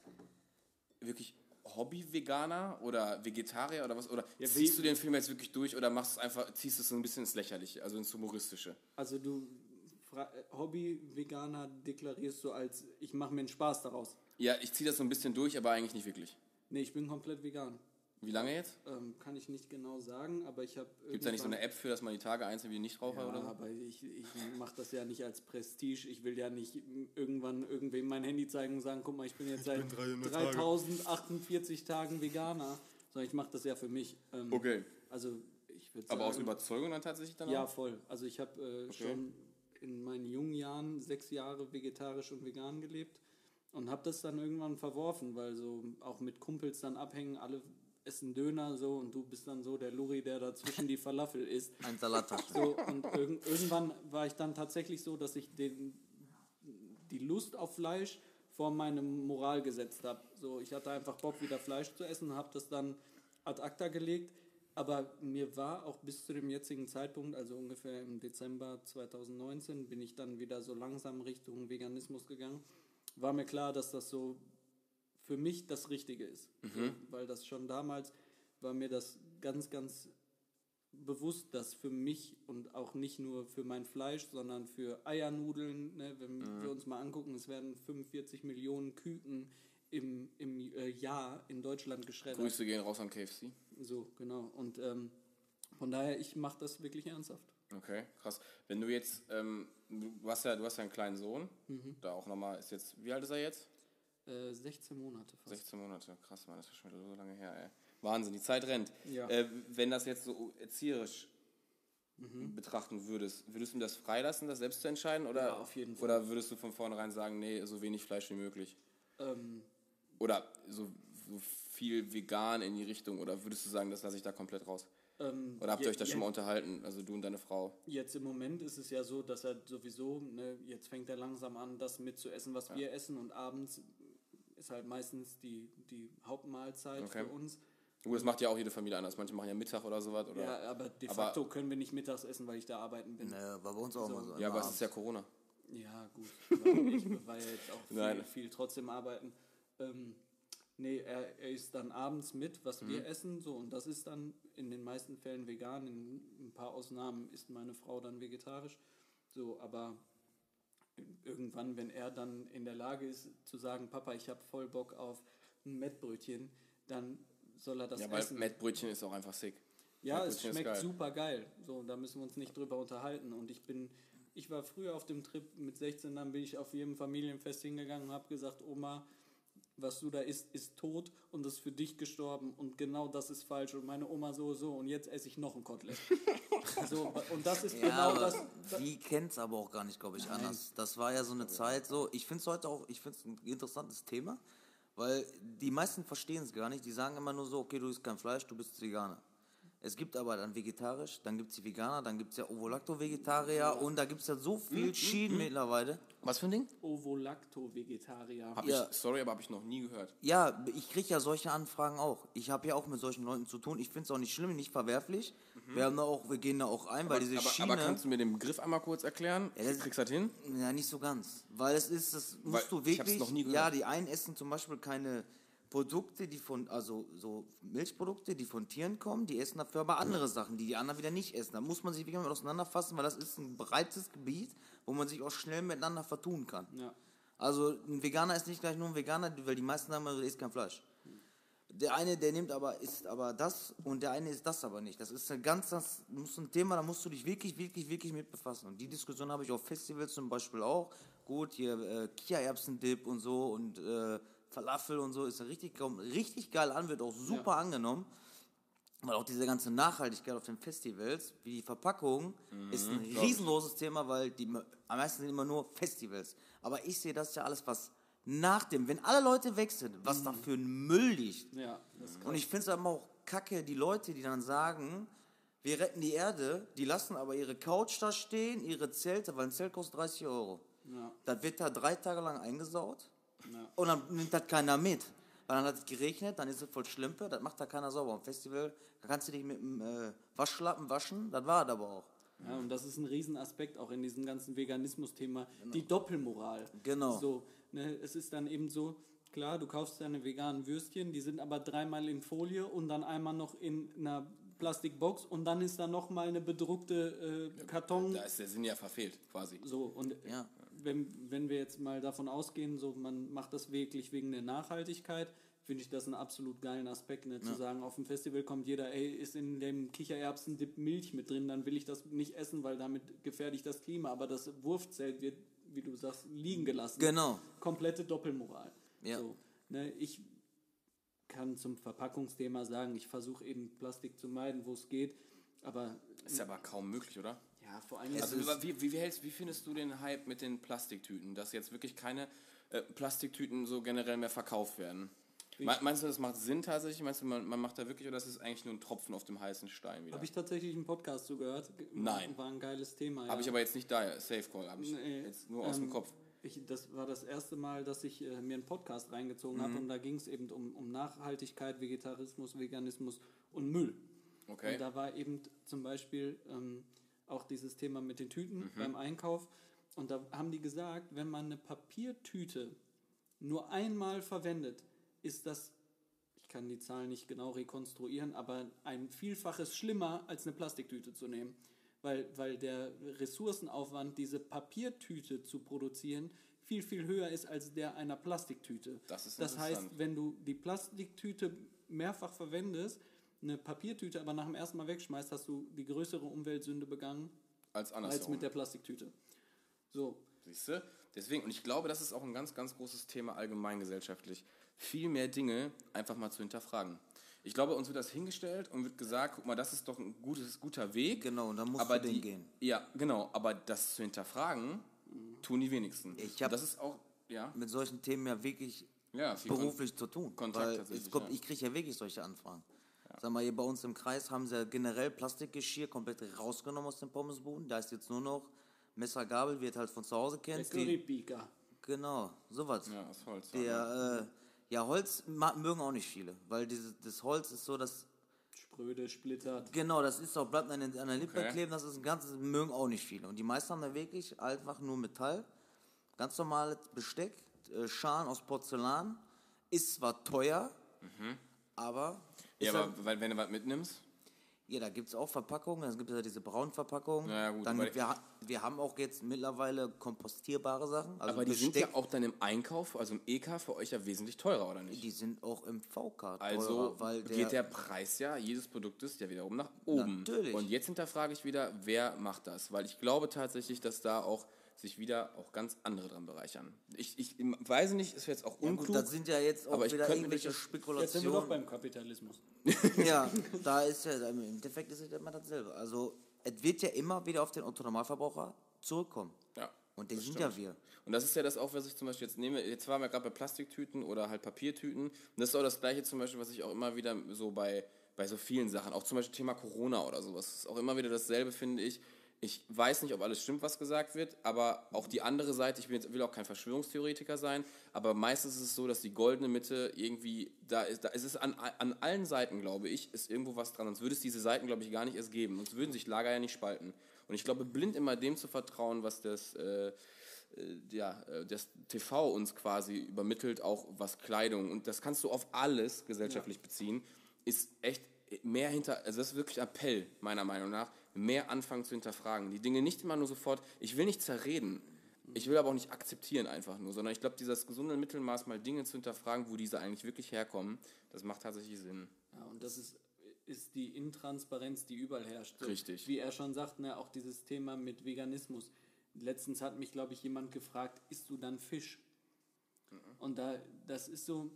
wirklich Hobby-Veganer oder Vegetarier oder was? Oder Ja, ziehst du den Film jetzt wirklich durch oder machst es einfach, ziehst es so ein bisschen ins Lächerliche, also ins Humoristische? Also du Hobby-Veganer deklarierst du als, ich mache mir einen Spaß daraus. Ja, ich ziehe das so ein bisschen durch, aber eigentlich nicht wirklich. Nee, ich bin komplett vegan. Wie lange jetzt? Ähm, kann ich nicht genau sagen, aber ich habe. Gibt es da nicht so eine App für, dass man die Tage einzeln wie Nichtraucher Ja, oder so? aber ich, ich mache das ja nicht als Prestige. Ich will ja nicht irgendwann irgendwem mein Handy zeigen und sagen, guck mal, ich bin jetzt seit 3048 Tagen Veganer. Sondern ich mache das ja für mich. Ähm, Okay. Also ich würde sagen... Aber aus Überzeugung dann tatsächlich dann Ja, voll. Also ich habe äh, schon in meinen jungen Jahren sechs Jahre vegetarisch und vegan gelebt und habe das dann irgendwann verworfen, weil so auch mit Kumpels dann abhängen, alle essen Döner so und du bist dann so der Luri, der dazwischen die Falafel isst. Ein Salattaschen. So, und irg irgendwann war ich dann tatsächlich so, dass ich den, die Lust auf Fleisch vor meine Moral gesetzt habe. So, ich hatte einfach Bock, wieder Fleisch zu essen, habe das dann ad acta gelegt. Aber mir war auch bis zu dem jetzigen Zeitpunkt, also ungefähr im Dezember 2019, bin ich dann wieder so langsam Richtung Veganismus gegangen. War mir klar, dass das so für mich das Richtige ist. So, weil das schon damals war mir das ganz, ganz bewusst, dass für mich und auch nicht nur für mein Fleisch, sondern für Eiernudeln, ne, wenn wir uns mal angucken, es werden 45 Millionen Küken im, im äh, Jahr in Deutschland geschreddert. Grüße gehen raus an KFC. So, genau. Und ähm, von daher, ich mache das wirklich ernsthaft. Okay, krass. Wenn du jetzt, ähm, du hast ja, du hast ja einen kleinen Sohn, Mhm. da auch nochmal, ist jetzt, wie alt ist er jetzt? Äh, 16 Monate fast. 16 Monate, krass, Mann, das ist schon wieder so lange her, ey. Wahnsinn, die Zeit rennt. Ja. Äh, wenn das jetzt so erzieherisch betrachten würdest, würdest du ihm das freilassen, das selbst zu entscheiden? Oder, Ja, auf jeden Fall. Oder würdest du von vornherein sagen, nee, so wenig Fleisch wie möglich? Ähm, Oder so, so viel vegan in die Richtung? Oder würdest du sagen, das lasse ich da komplett raus? ähm, Oder habt ihr euch da je- schon mal unterhalten, also du und deine Frau? Jetzt im Moment ist es ja so, dass er sowieso, ne, jetzt fängt er langsam an, das mitzuessen, was wir essen und abends ist halt meistens die, die Hauptmahlzeit Okay. für uns. Gut, das macht ja auch jede Familie anders. Manche machen ja Mittag oder sowas. Oder? Ja, aber de Aber- facto können wir nicht mittags essen, weil ich da arbeiten bin. Ne, war bei uns auch So. mal so. ja, immer aber es ist ja Corona. Ja, gut. Aber ich war ja jetzt auch viel, Nein. viel trotzdem arbeiten. Ähm, nee, er, er isst dann abends mit, was Mhm. wir essen, so und das ist dann in den meisten Fällen vegan. In ein paar Ausnahmen isst meine Frau dann vegetarisch. So, aber irgendwann, wenn er dann in der Lage ist zu sagen, Papa, ich habe voll Bock auf ein Mettbrötchen, dann soll er das Ja, weil essen. Mettbrötchen ist auch einfach sick. Ja, es schmeckt geil. super geil. So, da müssen wir uns nicht drüber unterhalten. Und ich bin, ich war früher auf dem Trip mit 16, dann bin ich auf jedem Familienfest hingegangen und habe gesagt, Oma, was du da isst, ist tot und ist für dich gestorben und genau das ist falsch. Und meine Oma so, so und jetzt esse ich noch ein Kotelett. so, und das ist Ja, genau das. die kennt's aber auch gar nicht, glaube ich, anders. Das war ja so eine Zeit so, ich finde es heute auch, ich finde es ein interessantes Thema, weil die meisten verstehen es gar nicht. Die sagen immer nur so, okay, du isst kein Fleisch, du bist Veganer. Es gibt aber dann vegetarisch, dann gibt es die Veganer, dann gibt es ja Ovo-Lacto-Vegetarier und da gibt es ja so viel Schienen mittlerweile. Was für ein Ding? Ovo-Lacto-Vegetarier. Ja. ich, sorry, aber habe ich noch nie gehört. Ja, ich kriege ja solche Anfragen auch. Ich habe ja auch mit solchen Leuten zu tun. Ich finde es auch nicht schlimm, nicht verwerflich. Wir, haben da auch, wir gehen da auch ein, weil diese aber, Schiene... aber kannst du mir den Begriff einmal kurz erklären? Ja, das- Kriegst du das hin? Ja, nicht so ganz. Weil es ist, das musst du ich hab's wirklich. noch nie gehört. Ja, die einen essen zum Beispiel keine Produkte, die von, also so Milchprodukte, die von Tieren kommen, die essen dafür aber andere Sachen, die die anderen wieder nicht essen. Da muss man sich wirklich mal auseinanderfassen, weil das ist ein breites Gebiet, wo man sich auch schnell miteinander vertun kann. Ja. Also ein Veganer ist nicht gleich nur ein Veganer, weil die meisten sagen, du isst kein Fleisch. Der eine, der nimmt aber, isst aber das und der eine ist das aber nicht. Das ist ein ganz, das muss ein Thema, da musst du dich wirklich, wirklich, wirklich mit befassen. Und die Diskussion habe ich auf Festivals zum Beispiel auch. Gut, hier äh, Kia-Erbsendip und so und äh, Falafel und so ist richtig, richtig geil an, wird auch super angenommen. Weil auch diese ganze Nachhaltigkeit auf den Festivals, wie die Verpackung, ist ein riesengroßes Thema, weil die am meisten sind immer nur Festivals. Aber ich sehe das ja alles, was nach dem, wenn alle Leute weg sind, was da für ein Müll liegt. Ja, Und ich finde es aber auch kacke, die Leute, die dann sagen, wir retten die Erde, die lassen aber ihre Couch da stehen, ihre Zelte, weil ein Zelt kostet 30 Euro. Ja. Das wird da drei Tage lang eingesaut Ja. und dann nimmt das keiner mit. Weil dann hat es geregnet, dann ist es voll Schlimpe, das macht da keiner sauber. Am Festival, da kannst du dich mit dem äh, Waschlappen waschen, das war es aber auch. Ja, und das ist ein Riesenaspekt auch in diesem ganzen Veganismus-Thema, die Doppelmoral. Genau. So, ne, es ist dann eben so, klar, du kaufst deine veganen Würstchen, die sind aber dreimal in Folie und dann einmal noch in einer Plastikbox und dann ist da nochmal eine bedruckte äh, Karton. Da ist der Sinn ja verfehlt, quasi. So, und Ja. Wenn, wenn wir jetzt mal davon ausgehen, so man macht das wirklich wegen der Nachhaltigkeit, finde ich das einen absolut geilen Aspekt, ne? zu sagen, auf dem Festival kommt jeder, ey, ist in dem Kichererbsen-Dip Milch mit drin, dann will ich das nicht essen, weil damit gefährde ich das Klima, aber das Wurfzelt wird, wie du sagst, liegen gelassen. Genau. Komplette Doppelmoral. Ja. So, ne? Ich kann zum Verpackungsthema sagen, ich versuche eben Plastik zu meiden, wo es geht, aber Ist ja aber kaum möglich, oder? Ja, vor allem Also wie, wie, wie, hältst, wie findest du den Hype mit den Plastiktüten, dass jetzt wirklich keine äh, Plastiktüten so generell mehr verkauft werden? Me meinst du, das macht Sinn tatsächlich? Meinst du, man, man macht da wirklich oder ist es eigentlich nur ein Tropfen auf dem heißen Stein wieder? Habe ich tatsächlich einen Podcast zugehört. Nein. War ein geiles Thema. Habe ja. ich aber jetzt nicht da, Safe Call, habe ich Nee, jetzt nur aus dem ähm, Kopf. Ich, das war das erste Mal, dass ich äh, mir einen Podcast reingezogen habe und da ging es eben um, um Nachhaltigkeit, Vegetarismus, Veganismus und Müll. Okay. Und da war eben zum Beispiel ähm, auch dieses Thema mit den Tüten beim Einkauf. Und da haben die gesagt, wenn man eine Papiertüte nur einmal verwendet, ist das, ich kann die Zahlen nicht genau rekonstruieren, aber ein Vielfaches schlimmer als eine Plastiktüte zu nehmen. Weil, weil der Ressourcenaufwand, diese Papiertüte zu produzieren, viel, viel höher ist als der einer Plastiktüte. Das ist das heißt, wenn du die Plastiktüte mehrfach verwendest, eine Papiertüte aber nach dem ersten Mal wegschmeißt, hast du die größere Umweltsünde begangen Als als mit der Plastiktüte. So, Siehst du? Deswegen, und ich glaube, das ist auch ein ganz, ganz großes Thema allgemeingesellschaftlich. Viel mehr Dinge einfach mal zu hinterfragen. Ich glaube, uns wird das hingestellt und wird gesagt, guck mal, das ist doch ein gutes, guter Weg. Genau, und dann musst aber du den die, gehen. Ja, genau, aber das zu hinterfragen, tun die wenigsten. Ich hab- das ist auch, ja, Mit solchen Themen ja wirklich ja viel Kon- beruflich zu tun. Kontakt weil tatsächlich, es kommt, ja. Ich kriege ja wirklich solche Anfragen. Sag mal, hier bei uns im Kreis haben sie ja generell Plastikgeschirr komplett rausgenommen aus den Pommesbuden. Da ist jetzt nur noch Messer, Gabel, wie du halt von zu Hause der kennst. Die, Currypiker. genau, sowas. Ja, aus Holz. Der, äh, ja, Holz mögen auch nicht viele, weil dieses, das Holz ist so, dass, Spröde, splittert. genau, das ist auch, bleibt an, der Lippe Okay. kleben, das ist ein ganzes, mögen auch nicht viele. Und die meisten haben da wirklich einfach nur Metall, ganz normales Besteck, äh, Schalen aus Porzellan, ist zwar teuer, aber Ja, halt- aber weil, wenn du was mitnimmst, Ja, da gibt es auch Verpackungen. Es gibt ja diese braunen Verpackungen. Ja, gut, dann, wir, wir haben auch jetzt mittlerweile kompostierbare Sachen. Also aber die sind Besteck, ja auch dann im Einkauf, also im EK, für euch ja wesentlich teurer, oder nicht? die sind auch im VK teurer, Also weil der, geht der Preis ja jedes Produktes ja wiederum nach oben. Natürlich. Und jetzt hinterfrage ich wieder, wer macht das? Weil ich glaube tatsächlich, dass da auch sich wieder auch ganz andere dran bereichern. Ich, ich weiß nicht, ist jetzt auch ja, unklug. gut, das sind ja jetzt auch aber ich wieder irgendwelche das- Jetzt sind wir doch Spekulationen. beim Kapitalismus. ja, da ist ja, im Endeffekt ist es immer dasselbe. Also, es wird ja immer wieder auf den Autonormalverbraucher zurückkommen. ja. Und Das sind stimmt. ja wir. Und das ist ja das auch, was ich zum Beispiel jetzt nehme. Jetzt waren wir gerade bei Plastiktüten oder halt Papiertüten. Und das ist auch das Gleiche zum Beispiel, was ich auch immer wieder so bei, bei so vielen Sachen, auch zum Beispiel Thema Corona oder sowas, ist auch immer wieder dasselbe, finde ich. Ich weiß nicht, ob alles stimmt, was gesagt wird, aber auch die andere Seite, ich will, jetzt, will auch kein Verschwörungstheoretiker sein, aber meistens ist es so, dass die goldene Mitte irgendwie, da ist, da ist es an, an allen Seiten, glaube ich, ist irgendwo was dran. Sonst würde es diese Seiten, glaube ich, gar nicht erst geben. Sonst würden sich Lager ja nicht spalten. Und ich glaube, blind immer dem zu vertrauen, was das, äh, äh, ja, äh, das TV uns quasi übermittelt, auch was Kleidung, und das kannst du auf alles gesellschaftlich beziehen, ist echt mehr hinter, also das ist wirklich Appell, meiner Meinung nach, mehr anfangen zu hinterfragen. Die Dinge nicht immer nur sofort, ich will nicht zerreden, ich will aber auch nicht akzeptieren einfach nur, sondern ich glaube, dieses gesunde Mittelmaß, mal Dinge zu hinterfragen, wo diese eigentlich wirklich herkommen, das macht tatsächlich Sinn. Ja, und das ist, ist die Intransparenz, die überall herrscht. Richtig. Wie er schon sagt, ne, auch dieses Thema mit Veganismus. Letztens hat mich, glaube ich, jemand gefragt, isst du dann Fisch? Und da, das ist so,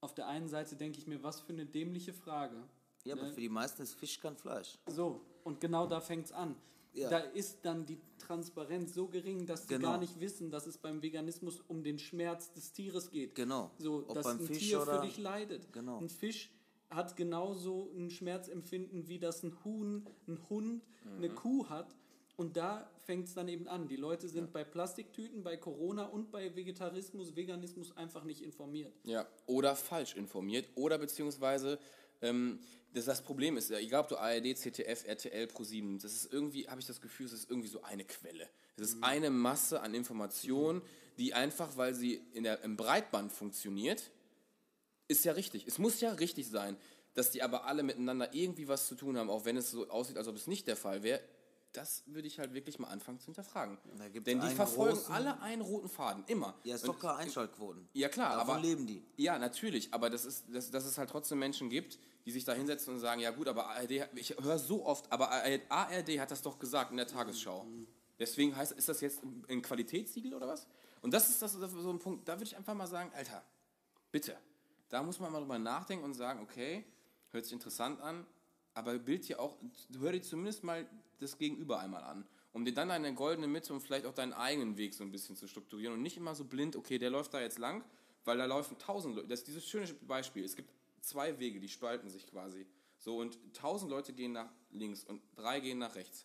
auf der einen Seite denke ich mir, was für eine dämliche Frage. Ja, aber ne? für die meisten ist Fisch kein Fleisch. So, und genau da fängt es an. Ja. Da ist dann die Transparenz so gering, dass sie Genau. gar nicht wissen, dass es beim Veganismus um den Schmerz des Tieres geht. Genau. So, Ob dass ein Fisch Tier für dich leidet. Genau. Ein Fisch hat genauso ein Schmerzempfinden, wie das ein Huhn, ein Hund, eine Kuh hat. Und da fängt es dann eben an. Die Leute sind bei Plastiktüten, bei Corona und bei Vegetarismus, Veganismus einfach nicht informiert. Ja, oder falsch informiert oder beziehungsweise ähm, das, das Problem ist, ja, egal ob du ARD, ZDF, RTL, Pro7, das ist irgendwie, habe ich das Gefühl, es ist irgendwie so eine Quelle. Es ist eine Masse an Informationen, die einfach, weil sie in der, im Breitband funktioniert, ist ja richtig. Es muss ja richtig sein, dass die aber alle miteinander irgendwie was zu tun haben, auch wenn es so aussieht, als ob es nicht der Fall wäre. Das würde ich halt wirklich mal anfangen zu hinterfragen. Denn die verfolgen großen- alle einen roten Faden, immer. Ja, ist Und- doch keine Einschaltquoten. ja klar, Davon aber leben die. Ja, natürlich, aber das ist, dass, dass es halt trotzdem Menschen gibt, die sich da hinsetzen und sagen, ja gut, aber ARD, hat- ich höre so oft, aber ARD hat das doch gesagt in der Tagesschau. Deswegen heißt, ist das jetzt ein Qualitätssiegel oder was? Und das ist das, das ist so ein Punkt, da würde ich einfach mal sagen, Alter, bitte, da muss man mal drüber nachdenken und sagen, okay, hört sich interessant an, aber bild dir auch, hör dir zumindest mal das Gegenüber einmal an, um dir dann eine goldene Mitte und vielleicht auch deinen eigenen Weg so ein bisschen zu strukturieren und nicht immer so blind, okay, der läuft da jetzt lang, weil da laufen tausend Leute. Das ist dieses schöne Beispiel. Es gibt zwei Wege, die spalten sich quasi. So, und tausend Leute gehen nach links und drei gehen nach rechts.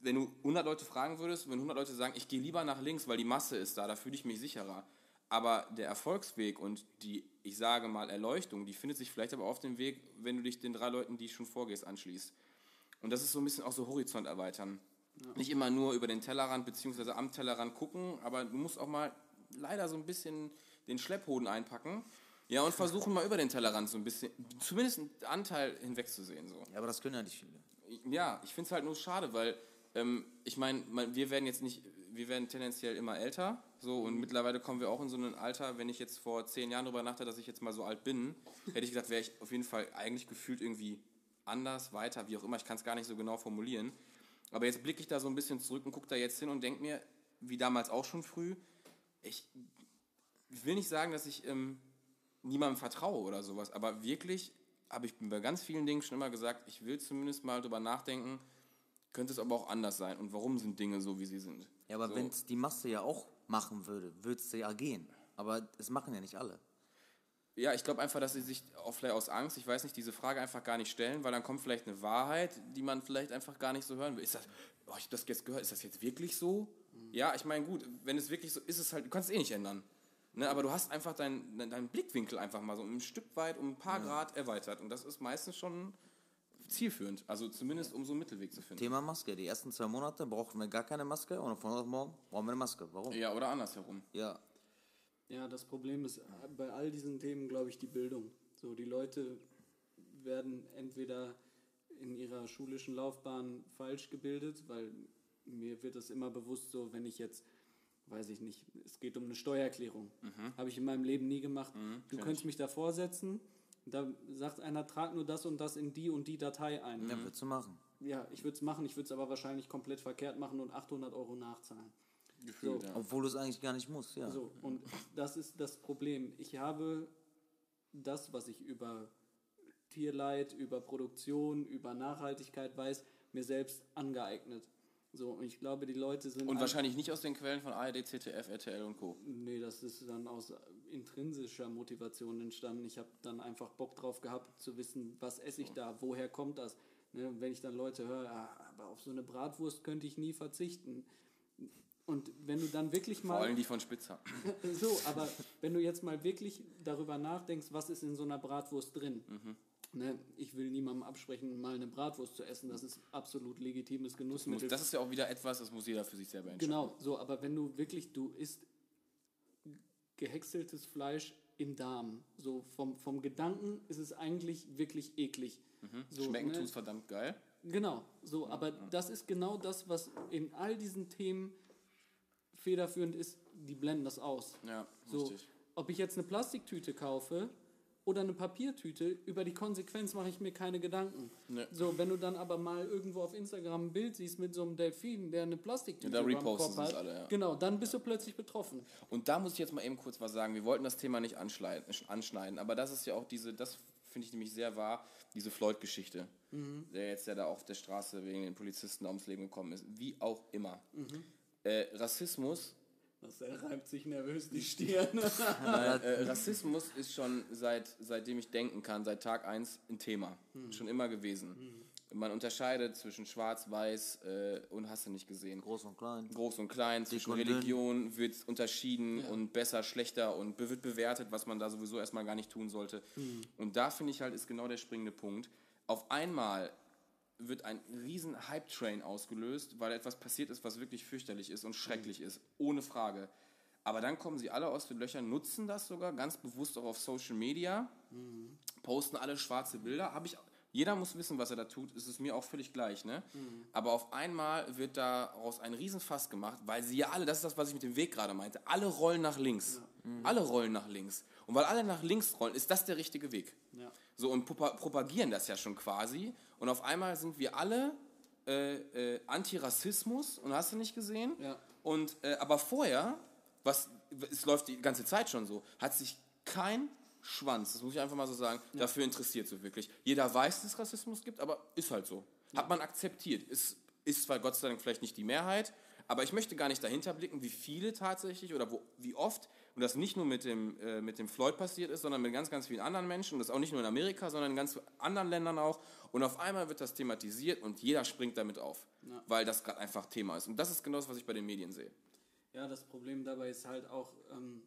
Wenn du 100 Leute fragen würdest, wenn 100 Leute sagen, ich gehe lieber nach links, weil die Masse ist da, da fühle ich mich sicherer. Aber der Erfolgsweg und die, ich sage mal, Erleuchtung, die findet sich vielleicht aber auf dem Weg, wenn du dich den drei Leuten, die schon vorgehst, anschließt. Und das ist so ein bisschen auch so Horizont erweitern. Nicht immer nur über den Tellerrand bzw. am Tellerrand gucken, aber du musst auch mal leider so ein bisschen den Schlepphoden einpacken. Ja, und versuchen mal über den Tellerrand so ein bisschen, zumindest einen Anteil hinwegzusehen. So. Ja, aber das können ja nicht viele. Ja, ich finde es halt nur schade, weil ähm, ich meine, wir werden jetzt nicht, wir werden tendenziell immer älter, so und mittlerweile kommen wir auch in so ein Alter, wenn ich jetzt vor zehn Jahren darüber nachdachte, dass ich jetzt mal so alt bin, hätte ich gedacht, wäre ich auf jeden Fall eigentlich gefühlt irgendwie anders, weiter, wie auch immer, ich kann es gar nicht so genau formulieren. Aber jetzt blicke ich da so ein bisschen zurück und gucke da jetzt hin und denke mir, wie damals auch schon früh, ich will nicht sagen, dass ich ähm, niemandem vertraue oder sowas, aber wirklich habe ich bei ganz vielen Dingen schon immer gesagt, ich will zumindest mal drüber nachdenken, könnte es aber auch anders sein und warum sind Dinge so, wie sie sind. Ja, aber so. wenn es die Masse ja auch machen würde, würde es ja gehen. Aber es machen ja nicht alle. Ja, ich glaube einfach, dass sie sich auch vielleicht aus Angst, ich weiß nicht, diese Frage einfach gar nicht stellen, weil dann kommt vielleicht eine Wahrheit, die man vielleicht einfach gar nicht so hören will. Ist das, oh, ich habe das jetzt gehört, ist das jetzt wirklich so? Ja, ich meine, gut, wenn es wirklich so ist, es halt, du kannst es eh nicht ändern. Ne, aber du hast einfach deinen dein, deinen Blickwinkel einfach mal so ein Stück weit um ein paar Grad erweitert. Und das ist meistens schon zielführend. Also zumindest um so einen Mittelweg zu finden. Thema Maske. Die ersten zwei Monate brauchen wir gar keine Maske und von heute auf morgen brauchen wir eine Maske. Warum? Ja, oder andersherum. Ja. Ja, das Problem ist bei all diesen Themen, glaube ich, die Bildung. So, die Leute werden entweder in ihrer schulischen Laufbahn falsch gebildet, weil mir wird das immer bewusst so, wenn ich jetzt, weiß ich nicht, es geht um eine Steuererklärung. Habe ich in meinem Leben nie gemacht. du kenn könntest mich da vorsetzen, da sagt einer, trag nur das und das in die und die Datei ein. Ja, würdest du machen. Ja, ich würde es machen, ich würde es aber wahrscheinlich komplett verkehrt machen und 800 Euro nachzahlen. Gefühlt, So. ja. Obwohl du es eigentlich gar nicht musst, ja. So, und das ist das Problem. Ich habe das, was ich über Tierleid, über Produktion, über Nachhaltigkeit weiß, mir selbst angeeignet. So, und ich glaube, die Leute sind. Und ein- wahrscheinlich nicht aus den Quellen von ARD, ZDF, RTL und Co. Nee, das ist dann aus intrinsischer Motivation entstanden. Ich habe dann einfach Bock drauf gehabt, zu wissen, was esse ich da, woher kommt das. Ne, wenn ich dann Leute höre, ah, aber auf so eine Bratwurst könnte ich nie verzichten. Und wenn du dann wirklich Vor mal. allem die von Spitzer. So, aber wenn du jetzt mal wirklich darüber nachdenkst, was ist in so einer Bratwurst drin? Mhm. Ne, ich will niemandem absprechen, mal eine Bratwurst zu essen. Das ist absolut legitimes Genussmittel. Das ist ja auch wieder etwas, das muss jeder für sich selber entscheiden. Genau, so, aber wenn du wirklich, du isst gehäckseltes Fleisch in Darm. So vom, vom Gedanken ist es eigentlich wirklich eklig. So, Mhm. Schmecken ne? tut's verdammt geil. Genau, so, aber das ist genau das, was in all diesen Themen federführend ist, die blenden das aus. Ja, So, richtig. ob ich jetzt eine Plastiktüte kaufe oder eine Papiertüte, über die Konsequenz mache ich mir keine Gedanken. Ne. So, wenn du dann aber mal irgendwo auf Instagram ein Bild siehst mit so einem Delfin, der eine Plastiktüte Ja, da Kopf hat, alle, ja. genau, dann bist du plötzlich betroffen. Und da muss ich jetzt mal eben kurz was sagen. Wir wollten das Thema nicht anschneiden, aber das ist ja auch diese, das finde ich nämlich sehr wahr, diese Floyd-Geschichte, der jetzt ja da auf der Straße wegen den Polizisten ums Leben gekommen ist. Wie auch immer. Äh, Rassismus Das reibt sich nervös die Stirn. Äh, Rassismus ist schon seit, seitdem ich denken kann, seit Tag 1 ein Thema. Schon immer gewesen. Man unterscheidet zwischen Schwarz, Weiß äh, und hast du nicht gesehen. Groß und klein. Groß und klein, zwischen und dünn. Religion wird unterschieden und besser, schlechter und wird bewertet, was man da sowieso erstmal gar nicht tun sollte. Und da finde ich halt, ist genau der springende Punkt. Auf einmal wird ein riesen Hype-Train ausgelöst, weil etwas passiert ist, was wirklich fürchterlich ist und schrecklich ist, ohne Frage. Aber dann kommen sie alle aus den Löchern, nutzen das sogar ganz bewusst auch auf Social Media, posten alle schwarze Bilder. Hab ich, jeder muss wissen, was er da tut, es ist mir auch völlig gleich. Ne? Aber auf einmal wird daraus ein Riesenfass gemacht, weil sie ja alle, das ist das, was ich mit dem Weg gerade meinte, alle rollen nach links. Alle rollen nach links. Und weil alle nach links rollen, ist das der richtige Weg. Ja. So, und propa- propagieren das ja schon quasi. Und auf einmal sind wir alle äh, äh, Antirassismus und hast du nicht gesehen? Ja. Und, äh, aber vorher, was, es läuft die ganze Zeit schon so, hat sich kein Schwanz, das muss ich einfach mal so sagen, dafür interessiert so wirklich. Jeder weiß, dass es Rassismus gibt, aber ist halt so. Hat man akzeptiert. Ist, ist zwar Gott sei Dank vielleicht nicht die Mehrheit, aber ich möchte gar nicht dahinter blicken, wie viele tatsächlich oder wo, wie oft und das nicht nur mit dem, äh, mit dem Floyd passiert ist, sondern mit ganz, ganz vielen anderen Menschen und das auch nicht nur in Amerika, sondern in ganz anderen Ländern auch. Und auf einmal wird das thematisiert und jeder springt damit auf, weil das gerade einfach Thema ist. Und das ist genau das, was ich bei den Medien sehe. Ja, das Problem dabei ist halt auch, ähm,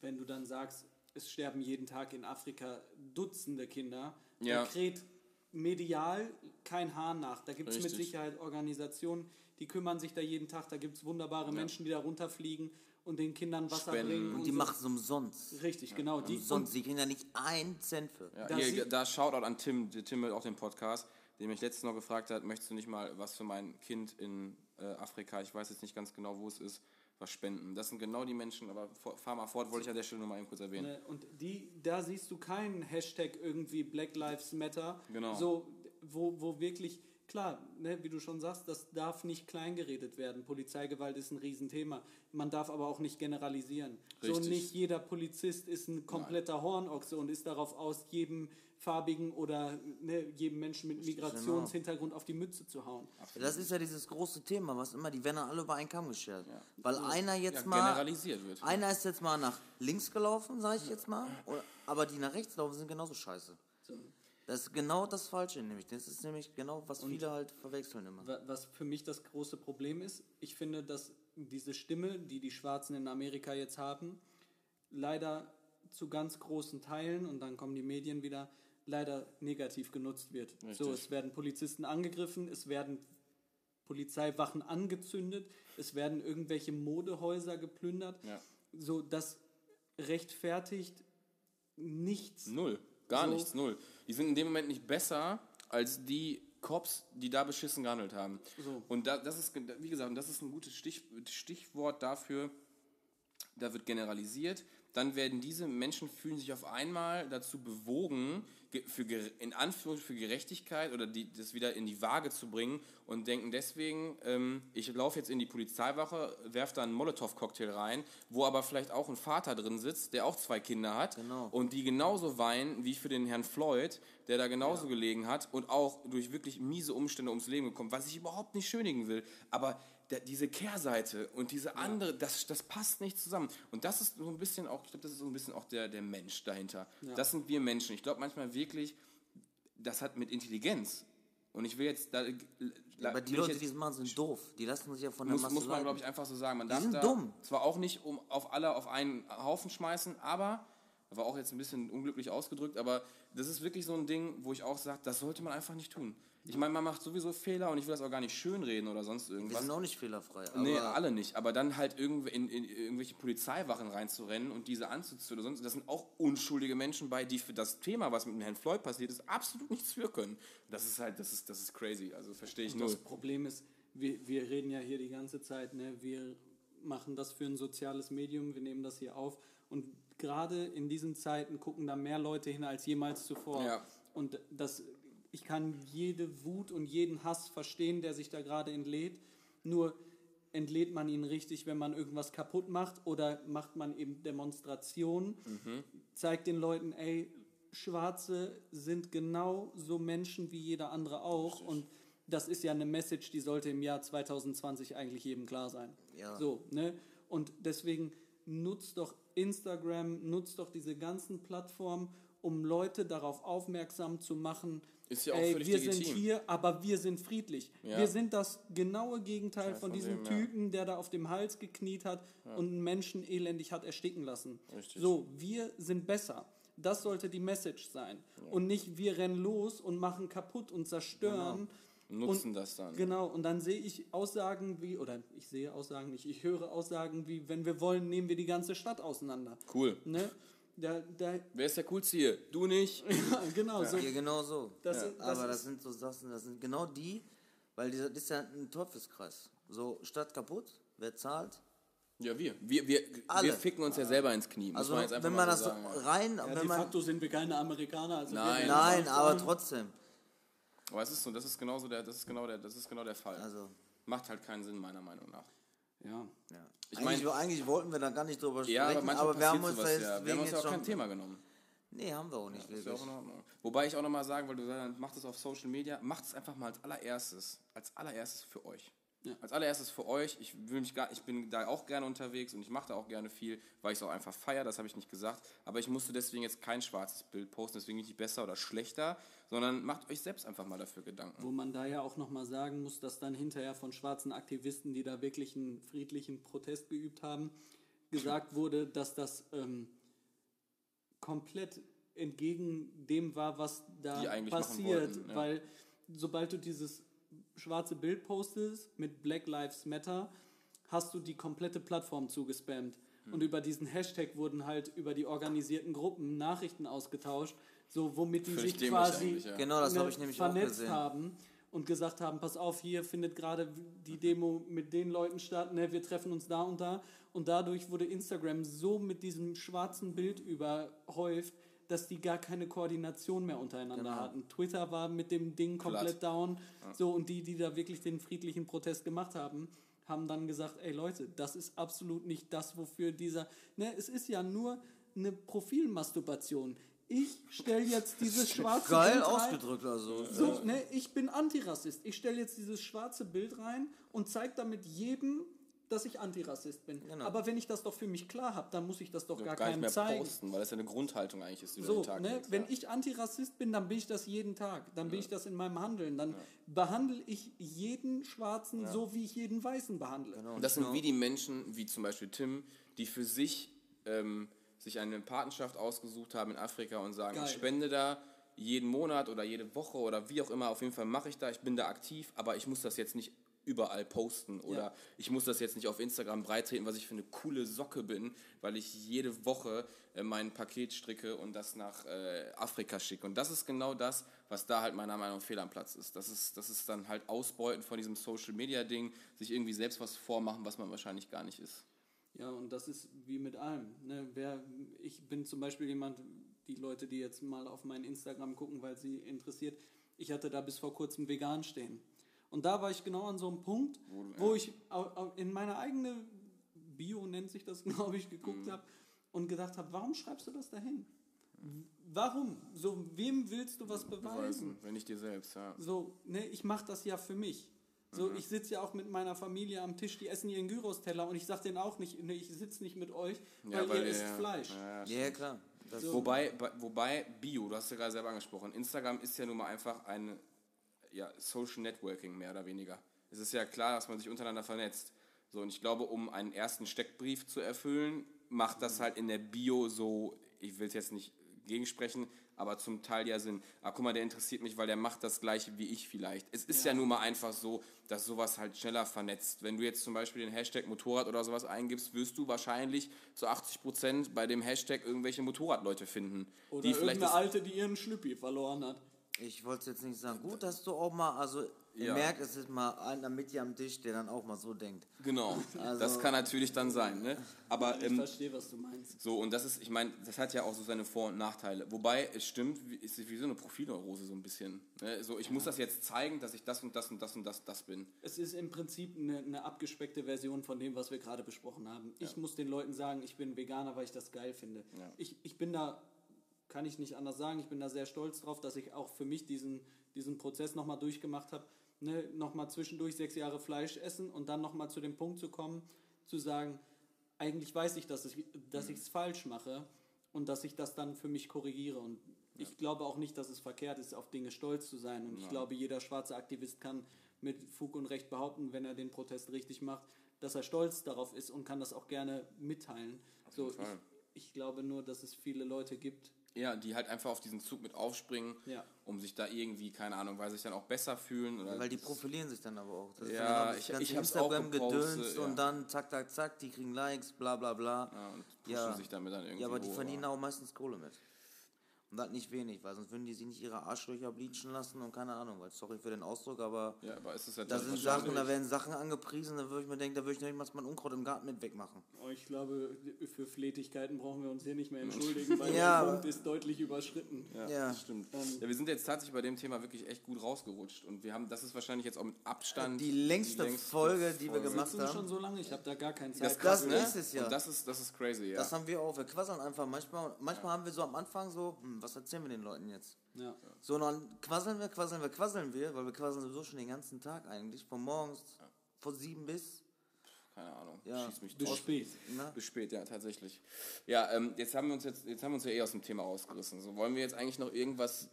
wenn du dann sagst, es sterben jeden Tag in Afrika Dutzende Kinder, Ja. dann kräht medial kein Hahn nach. Da gibt es mit. Sicherheit Organisationen, die kümmern sich da jeden Tag. Da gibt es wunderbare Menschen, die da runterfliegen und den Kindern Wasser Spenden. bringen. Und Und die so. machen es umsonst. Richtig, genau. Die, Umsonst. Die kriegen da nicht einen Cent für. Ja, Da hier, da Shoutout an Tim, der Tim hört auch den Podcast, der mich letztens noch gefragt hat, möchtest du nicht mal was für mein Kind in äh, Afrika, ich weiß jetzt nicht ganz genau, wo es ist, was spenden. Das sind genau die Menschen, aber fahr mal fort, wollte ich an der Stelle nur mal eben kurz erwähnen. Ne, Und die, da siehst du keinen Hashtag irgendwie Black Lives Matter. Genau. So, wo, wo wirklich, klar, ne, wie du schon sagst, das darf nicht kleingeredet werden. Polizeigewalt ist ein Riesenthema. Man darf aber auch nicht generalisieren. So Richtig. nicht jeder Polizist ist ein kompletter Hornochse und ist darauf aus, jedem farbigen oder ne, jedem Menschen mit Migrationshintergrund auf die Mütze zu hauen. Das ist ja dieses große Thema, was immer, die werden alle über einen Kamm geschert. Weil einer jetzt Ja, mal. generalisiert wird. Einer ist jetzt mal nach links gelaufen, sage ich jetzt mal. Aber die nach rechts laufen, sind genauso scheiße. Das ist genau das Falsche, nämlich. Das ist nämlich genau, was viele halt verwechseln immer. Wa- Was für mich das große Problem ist, ich finde, dass diese Stimme, die die Schwarzen in Amerika jetzt haben, leider zu ganz großen Teilen, und dann kommen die Medien wieder, leider negativ genutzt wird. So, es werden Polizisten angegriffen, es werden Polizeiwachen angezündet, es werden irgendwelche Modehäuser geplündert. Ja. So, das rechtfertigt nichts. Null, gar So. nichts, null. Die sind in dem Moment nicht besser als die Cops, die da beschissen gehandelt haben. So. Und da, das ist, wie gesagt, das ist ein gutes Stich, Stichwort dafür, da wird generalisiert, dann werden diese Menschen fühlen sich auf einmal dazu bewogen, ge- für, in Anführungszeichen für Gerechtigkeit oder die, das wieder in die Waage zu bringen und denken deswegen, ähm, ich laufe jetzt in die Polizeiwache, werfe da einen Molotow-Cocktail rein, wo aber vielleicht auch ein Vater drin sitzt, der auch zwei Kinder hat Genau. und die genauso weinen wie für den Herrn Floyd, der da genauso gelegen hat und auch durch wirklich miese Umstände ums Leben gekommen, was ich überhaupt nicht schönigen will, aber der, diese Kehrseite und diese andere, das, das passt nicht zusammen. Und das ist so ein bisschen auch, ich glaube, das ist so ein bisschen auch der, der Mensch dahinter. Das sind wir Menschen. Ich glaube manchmal wirklich, das hat mit Intelligenz. Und ich will jetzt da. Aber die Leute, jetzt- die das machen, sind doof. Die lassen sich ja von der muss, Masse muss man, glaube ich, einfach so sagen. Man darf sind da dumm. zwar auch nicht um auf alle auf einen Haufen schmeißen, aber war auch jetzt ein bisschen unglücklich ausgedrückt, aber das ist wirklich so ein Ding, wo ich auch sage, das sollte man einfach nicht tun. Ich meine, man macht sowieso Fehler und ich will das auch gar nicht schönreden oder sonst Wir irgendwas. sind auch nicht fehlerfrei. Aber Nee, alle nicht. Aber dann halt irgendw in, in irgendwelche Polizeiwachen reinzurennen und diese anzuzünden oder sonst, das sind auch unschuldige Menschen bei, die für das Thema, was mit dem Herrn Floyd passiert ist, absolut nichts für können. Das ist halt, das ist, das ist crazy. Also verstehe ich null. Das Problem ist, wir, wir reden ja hier die ganze Zeit, ne? wir machen das für ein soziales Medium, wir nehmen das hier auf und gerade in diesen Zeiten gucken da mehr Leute hin als jemals zuvor. Ja. Und das, ich kann jede Wut und jeden Hass verstehen, der sich da gerade entlädt, nur entlädt man ihn richtig, wenn man irgendwas kaputt macht oder macht man eben Demonstrationen, zeigt den Leuten, ey, Schwarze sind genau so Menschen wie jeder andere auch und das ist ja eine Message, die sollte im Jahr 2020 eigentlich jedem klar sein. Ja. So, ne? Und deswegen nutzt doch Instagram, nutzt doch diese ganzen Plattformen, um Leute darauf aufmerksam zu machen. Ist ja auch ey, wir sind legitim. hier, aber wir sind friedlich. Ja. Wir sind das genaue Gegenteil von, von diesem dem, ja. Typen, der da auf dem Hals gekniet hat und einen Menschen elendig hat ersticken lassen. Richtig. So, wir sind besser. Das sollte die Message sein. Und nicht, wir rennen los und machen kaputt und zerstören. Nutzen und, das dann. Genau, und dann sehe ich Aussagen wie, oder ich sehe Aussagen nicht, ich höre Aussagen wie, wenn wir wollen, nehmen wir die ganze Stadt auseinander. Cool. Ne? Da, da, Wer ist der Coolste hier? Du nicht? ja, genau, so. Hier genau so. Das sind- das Aber das sind so Sachen, das sind genau die, weil dieser, das ist ja ein Teufelskreis. So, Stadt kaputt, wer zahlt? Ja, wir. Wir, wir, Alle. wir ficken uns ja selber ins Knie. Muss Also, man wenn mal man so das sagen. so rein, Ja, wenn de man, facto sind wir keine Amerikaner. Also Nein. nein, aber sagen. trotzdem. Aber es ist so, das ist genauso der, das ist genau der, das ist genau der Fall. Also, Macht halt keinen Sinn, meiner Meinung nach. Ja. ja. Ich eigentlich, mein- eigentlich wollten wir da gar nicht drüber Ja, aber sprechen, manchmal aber wir haben uns da sowas jetzt ja. Wir haben uns auch kein Thema genommen. Nee, haben wir auch nicht ja wirklich. auch. Wobei ich auch nochmal sagen wollte, du sagst, macht es auf Social Media, macht es einfach mal als allererstes, als allererstes für euch. Ja. Als allererstes für euch. Ich, will mich gar, ich bin da auch gerne unterwegs und ich mache da auch gerne viel, weil ich es auch einfach feiere, das habe ich nicht gesagt. Aber ich musste deswegen jetzt kein schwarzes Bild posten, deswegen nicht besser oder schlechter, sondern macht euch selbst einfach mal dafür Gedanken. Wo man da ja auch nochmal sagen muss, dass dann hinterher von schwarzen Aktivisten, die da wirklich einen friedlichen Protest geübt haben, gesagt wurde, dass das ähm, komplett entgegen dem war, was da passiert. wollten, ja. Weil sobald du dieses schwarze Bild postest mit Black Lives Matter, hast du die komplette Plattform zugespammt. Hm. Und über diesen Hashtag wurden halt über die organisierten Gruppen Nachrichten ausgetauscht, so womit die Völlig sich quasi ja. Genau, das ne, habe ich nämlich auch vernetzt gesehen. haben und gesagt haben, pass auf, hier findet gerade die Demo mit den Leuten statt, ne, wir treffen uns da und da. Und dadurch wurde Instagram so mit diesem schwarzen Bild überhäuft, dass die gar keine Koordination mehr untereinander Genau. hatten. Twitter war mit dem Ding komplett down. So, und die, die da wirklich den friedlichen Protest gemacht haben, haben dann gesagt, ey Leute, das ist absolut nicht das, wofür dieser. Ne, es ist ja nur eine Profilmasturbation. Ich stelle jetzt dieses schwarze Geil Bild rein. ausgedrückt, also. So, ne, ich bin Antirassist. Ich stelle jetzt dieses schwarze Bild rein und zeige damit jedem, dass ich Antirassist bin. Genau. Aber wenn ich das doch für mich klar habe, dann muss ich das doch gar, gar nicht keinem mehr zeigen. posten, weil das ja eine Grundhaltung eigentlich ist, die du So, den Tag ne, wenn ja. ich Antirassist bin, dann bin ich das jeden Tag. Dann bin ich das in meinem Handeln. Dann behandle ich jeden Schwarzen so, wie ich jeden Weißen behandle. Genau. Und das sind wie die Menschen, wie zum Beispiel Tim, die für sich ähm, sich eine Patenschaft ausgesucht haben in Afrika und sagen, Geil. ich spende da jeden Monat oder jede Woche oder wie auch immer, auf jeden Fall mache ich da, ich bin da aktiv, aber ich muss das jetzt nicht überall posten oder Ja. ich muss das jetzt nicht auf Instagram breitreten, was ich für eine coole Socke bin, weil ich jede Woche äh, mein Paket stricke und das nach äh, Afrika schicke. Und das ist genau das, was da halt meiner Meinung nach fehl am Platz ist. Das ist, das ist dann halt Ausbeuten von diesem Social Media Ding, sich irgendwie selbst was vormachen, was man wahrscheinlich gar nicht ist. Ja, und das ist wie mit allem. Ne? Wer, ich bin zum Beispiel jemand, die Leute, die jetzt mal auf mein Instagram gucken, weil sie interessiert, ich hatte da bis vor kurzem vegan stehen. Und da war ich genau an so einem Punkt, wo ich au- au- in meine eigene Bio, nennt sich das, glaube ich, geguckt Mhm. habe und gedacht habe, warum schreibst du das dahin? Warum? So, wem willst du was beweisen? Beweisen, wenn nicht dir selbst, ja. So, ne, ich mache das ja für mich. So, ich sitze ja auch mit meiner Familie am Tisch, die essen ihren Gyros-Teller und ich sage denen auch nicht, ne, ich sitze nicht mit euch, weil, ihr esst ja, Fleisch. Ja, ja, Ja, ja, klar. Das So. Wobei, bei- wobei Bio, du hast ja gerade selber angesprochen, Instagram ist ja nun mal einfach ein ja, Social Networking mehr oder weniger. Es ist ja klar, dass man sich untereinander vernetzt. So, und ich glaube, um einen ersten Steckbrief zu erfüllen, macht das halt in der Bio so, ich will es jetzt nicht gegensprechen, aber zum Teil ja Sinn. Ah, guck mal, der interessiert mich, weil der macht das gleiche wie ich vielleicht. Es ist ja, nun mal einfach so, dass sowas halt schneller vernetzt. Wenn du jetzt zum Beispiel den Hashtag Motorrad oder sowas eingibst, wirst du wahrscheinlich zu 80 Prozent bei dem Hashtag irgendwelche Motorradleute finden. Oder die vielleicht Alte, die ihren Schlüppi verloren hat. Ich wollte es jetzt nicht sagen. Gut, dass du auch mal, also ihr Ja. merkt, es ist mal einer mit dir am Tisch, der dann auch mal so denkt. Genau, Also- das kann natürlich dann sein. Ne? Aber Ich ähm, verstehe, was du meinst. so, und das ist, ich meine, das hat ja auch so seine Vor- und Nachteile. Wobei, es stimmt, es ist wie so eine Profilneurose so ein bisschen. Ne? So, ich muss das jetzt zeigen, dass ich das und das und das und das, das bin. Es ist im Prinzip eine, eine abgespeckte Version von dem, was wir gerade besprochen haben. Ich muss den Leuten sagen, ich bin Veganer, weil ich das geil finde. Ja. Ich, ich bin da, kann ich nicht anders sagen, ich bin da sehr stolz drauf, dass ich auch für mich diesen, diesen Prozess nochmal durchgemacht habe. Ne, nochmal zwischendurch sechs Jahre Fleisch essen und dann nochmal zu dem Punkt zu kommen, zu sagen, eigentlich weiß ich, dass ich dass es falsch mache und dass ich das dann für mich korrigiere. Und ich glaube auch nicht, dass es verkehrt ist, auf Dinge stolz zu sein. Und ich glaube, jeder schwarze Aktivist kann mit Fug und Recht behaupten, wenn er den Protest richtig macht, dass er stolz darauf ist und kann das auch gerne mitteilen. So, jeden Fall. ich, ich glaube nur, dass es viele Leute gibt. Ja, die halt einfach auf diesen Zug mit aufspringen, Ja. um sich da irgendwie, keine Ahnung, weil sie sich dann auch besser fühlen. Oder Weil die profilieren sich dann aber auch. Das Ja, ich- ich hab's auch Instagram-Gedöns gepostet, ja. und dann zack, zack, zack, die kriegen Likes, bla bla bla. ja, und pushen sich damit dann irgendwie Ja, aber die hoch, verdienen auch meistens Kohle mit. Und das nicht wenig, weil sonst würden die sich nicht ihre Arschlöcher bleachen lassen und keine Ahnung, weil sorry für den Ausdruck, aber Ja, aber ist es ja da sind Sachen, da werden Sachen angepriesen, da würde ich mir denken, da würde ich noch nicht mal mein Unkraut im Garten mit wegmachen. Oh, Ich glaube, für Flätigkeiten brauchen wir uns hier nicht mehr entschuldigen, weil Ja, der Punkt ist deutlich überschritten. Ja, Ja. das stimmt. Ähm, ja, wir sind jetzt tatsächlich bei dem Thema wirklich echt gut rausgerutscht. Und wir haben, das ist wahrscheinlich jetzt auch mit Abstand Die längste Folge, die wir gemacht haben. schon so lange? Ich habe da gar keinen Das Zeit. ist krass, Das ne? ist es ja. Und das ist, das ist crazy, ja. Das haben wir auch, wir quasseln einfach manchmal. Manchmal haben wir so am Anfang so, hm, was erzählen wir den Leuten jetzt? Ja. So, und dann quasseln wir, quasseln wir, quasseln wir, weil wir quasseln sowieso schon den ganzen Tag eigentlich, von morgens von sieben bis, Keine Ahnung, Ja. schieß mich Bis spät. ne? Bis spät, ja, tatsächlich. Ja, ähm, jetzt haben wir uns jetzt, jetzt haben wir uns ja eh aus dem Thema rausgerissen. So, wollen wir jetzt eigentlich noch irgendwas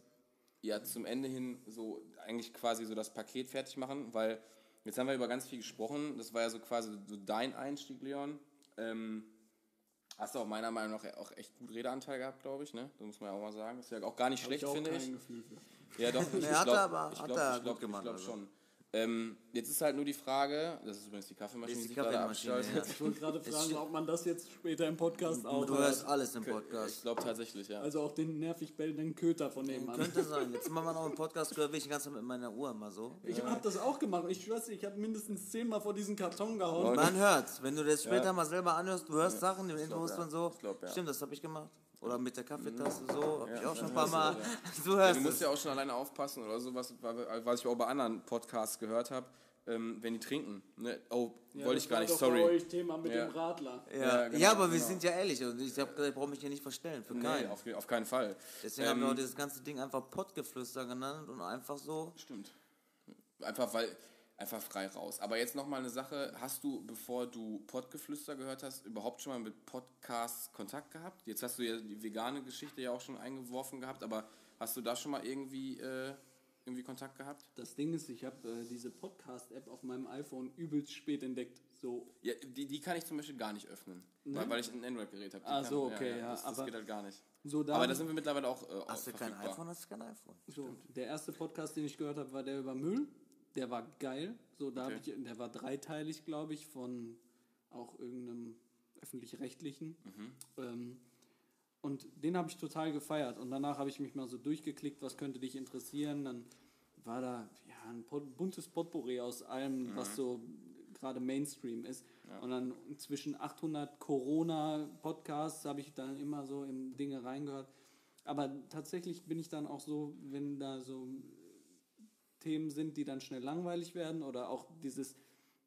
ja zum Ende hin so eigentlich quasi so das Paket fertig machen? Weil jetzt haben wir über ganz viel gesprochen. Das war ja so quasi so dein Einstieg, Leon. Ähm, hast du auch meiner Meinung nach auch echt gut Redeanteil gehabt, glaube ich, ne? Das muss man ja auch mal sagen. Ist ja auch gar nicht Hab schlecht, ich auch finde kein ich. Gefühl für. Ja, doch. Ich, Nee, hat glaub, er aber- ich hat glaub, er ich glaub, gemacht, Ich glaube also. schon. Ähm, jetzt ist halt nur die Frage, das ist übrigens die Kaffeemaschine, Das ist die gerade Kaffeemaschine, abschaltet. Ich wollte gerade fragen, ob man das jetzt später im Podcast auch Du hörst alles im Ich Podcast. glaube tatsächlich, ja. Also auch den nervig bellenden Köter von nebenan. Könnte sein. Jetzt machen wir noch einen Podcast, gehört ich die ganze Zeit mit meiner Uhr immer so. Ich habe das auch gemacht. Ich schwör's dir, ich habe mindestens zehnmal vor diesen Karton gehauen. Man hört's. Wenn du das später mal selber anhörst, du hörst Sachen, die Infos ja. und so. Ich glaub, ja. Stimmt, das habe ich gemacht. Oder mit der Kaffeetasse so. Hab ich Ja, auch schon ein paar Mal. du, Ja, hörst du musst es. ja auch schon alleine aufpassen oder so, was, ich auch bei anderen Podcasts gehört habe, ähm, wenn die trinken. Ne? Oh, Ja, wollte ich gar nicht, doch Bei sorry. euch Thema mit Ja. dem Radler. Ja, Ja, genau, ja, aber wir genau. sind ja ehrlich und ich habe ich brauche mich hier nicht verstellen. Für Nee, keinen. auf, auf keinen Fall. Deswegen haben wir Ähm, auch dieses ganze Ding einfach Pottgeflüster genannt und einfach so. Stimmt. Einfach weil, einfach frei raus. Aber jetzt nochmal eine Sache, hast du, bevor du Pottgeflüster gehört hast, überhaupt schon mal mit Podcasts Kontakt gehabt? Jetzt hast du ja die vegane Geschichte ja auch schon eingeworfen gehabt, aber hast du da schon mal irgendwie, äh, irgendwie Kontakt gehabt? Das Ding ist, ich habe äh, diese Podcast-App auf meinem iPhone übelst spät entdeckt. So, Ja, die, die kann ich zum Beispiel gar nicht öffnen, weil, weil ich ein Android-Gerät habe. Ah, kann- so, okay, ja, das, das aber- geht halt gar nicht. so da, Aber da sind wir mittlerweile auch äh, Hast du kein iPhone, hast du kein iPhone. so, der erste Podcast, den ich gehört habe, war der über Müll. Der war geil. So, da Okay. ich, der war dreiteilig, glaube ich, von auch irgendeinem öffentlich-rechtlichen. Ähm, und den habe ich total gefeiert. Und danach habe ich mich mal so durchgeklickt, was könnte dich interessieren. Dann war da ja, ein buntes Potpourri aus allem, was so gerade Mainstream ist. Und dann zwischen 800 Corona-Podcasts habe ich dann immer so in Dinge reingehört. Aber tatsächlich bin ich dann auch so, wenn da so Themen sind, die dann schnell langweilig werden oder auch dieses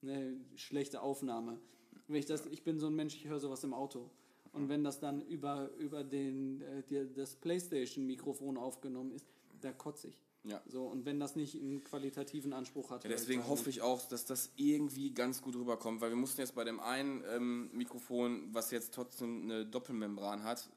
ne, schlechte Aufnahme. Wenn ich, das, ich bin so ein Mensch, ich höre sowas im Auto. Und wenn das dann über, über den, äh, das Playstation-Mikrofon aufgenommen ist, da kotze ich. Ja. So, und wenn das nicht einen qualitativen Anspruch hat. Ja, deswegen hoffe ich auch, dass das irgendwie ganz gut rüberkommt, weil wir mussten jetzt bei dem einen ähm, Mikrofon, was jetzt trotzdem eine Doppelmembran hat,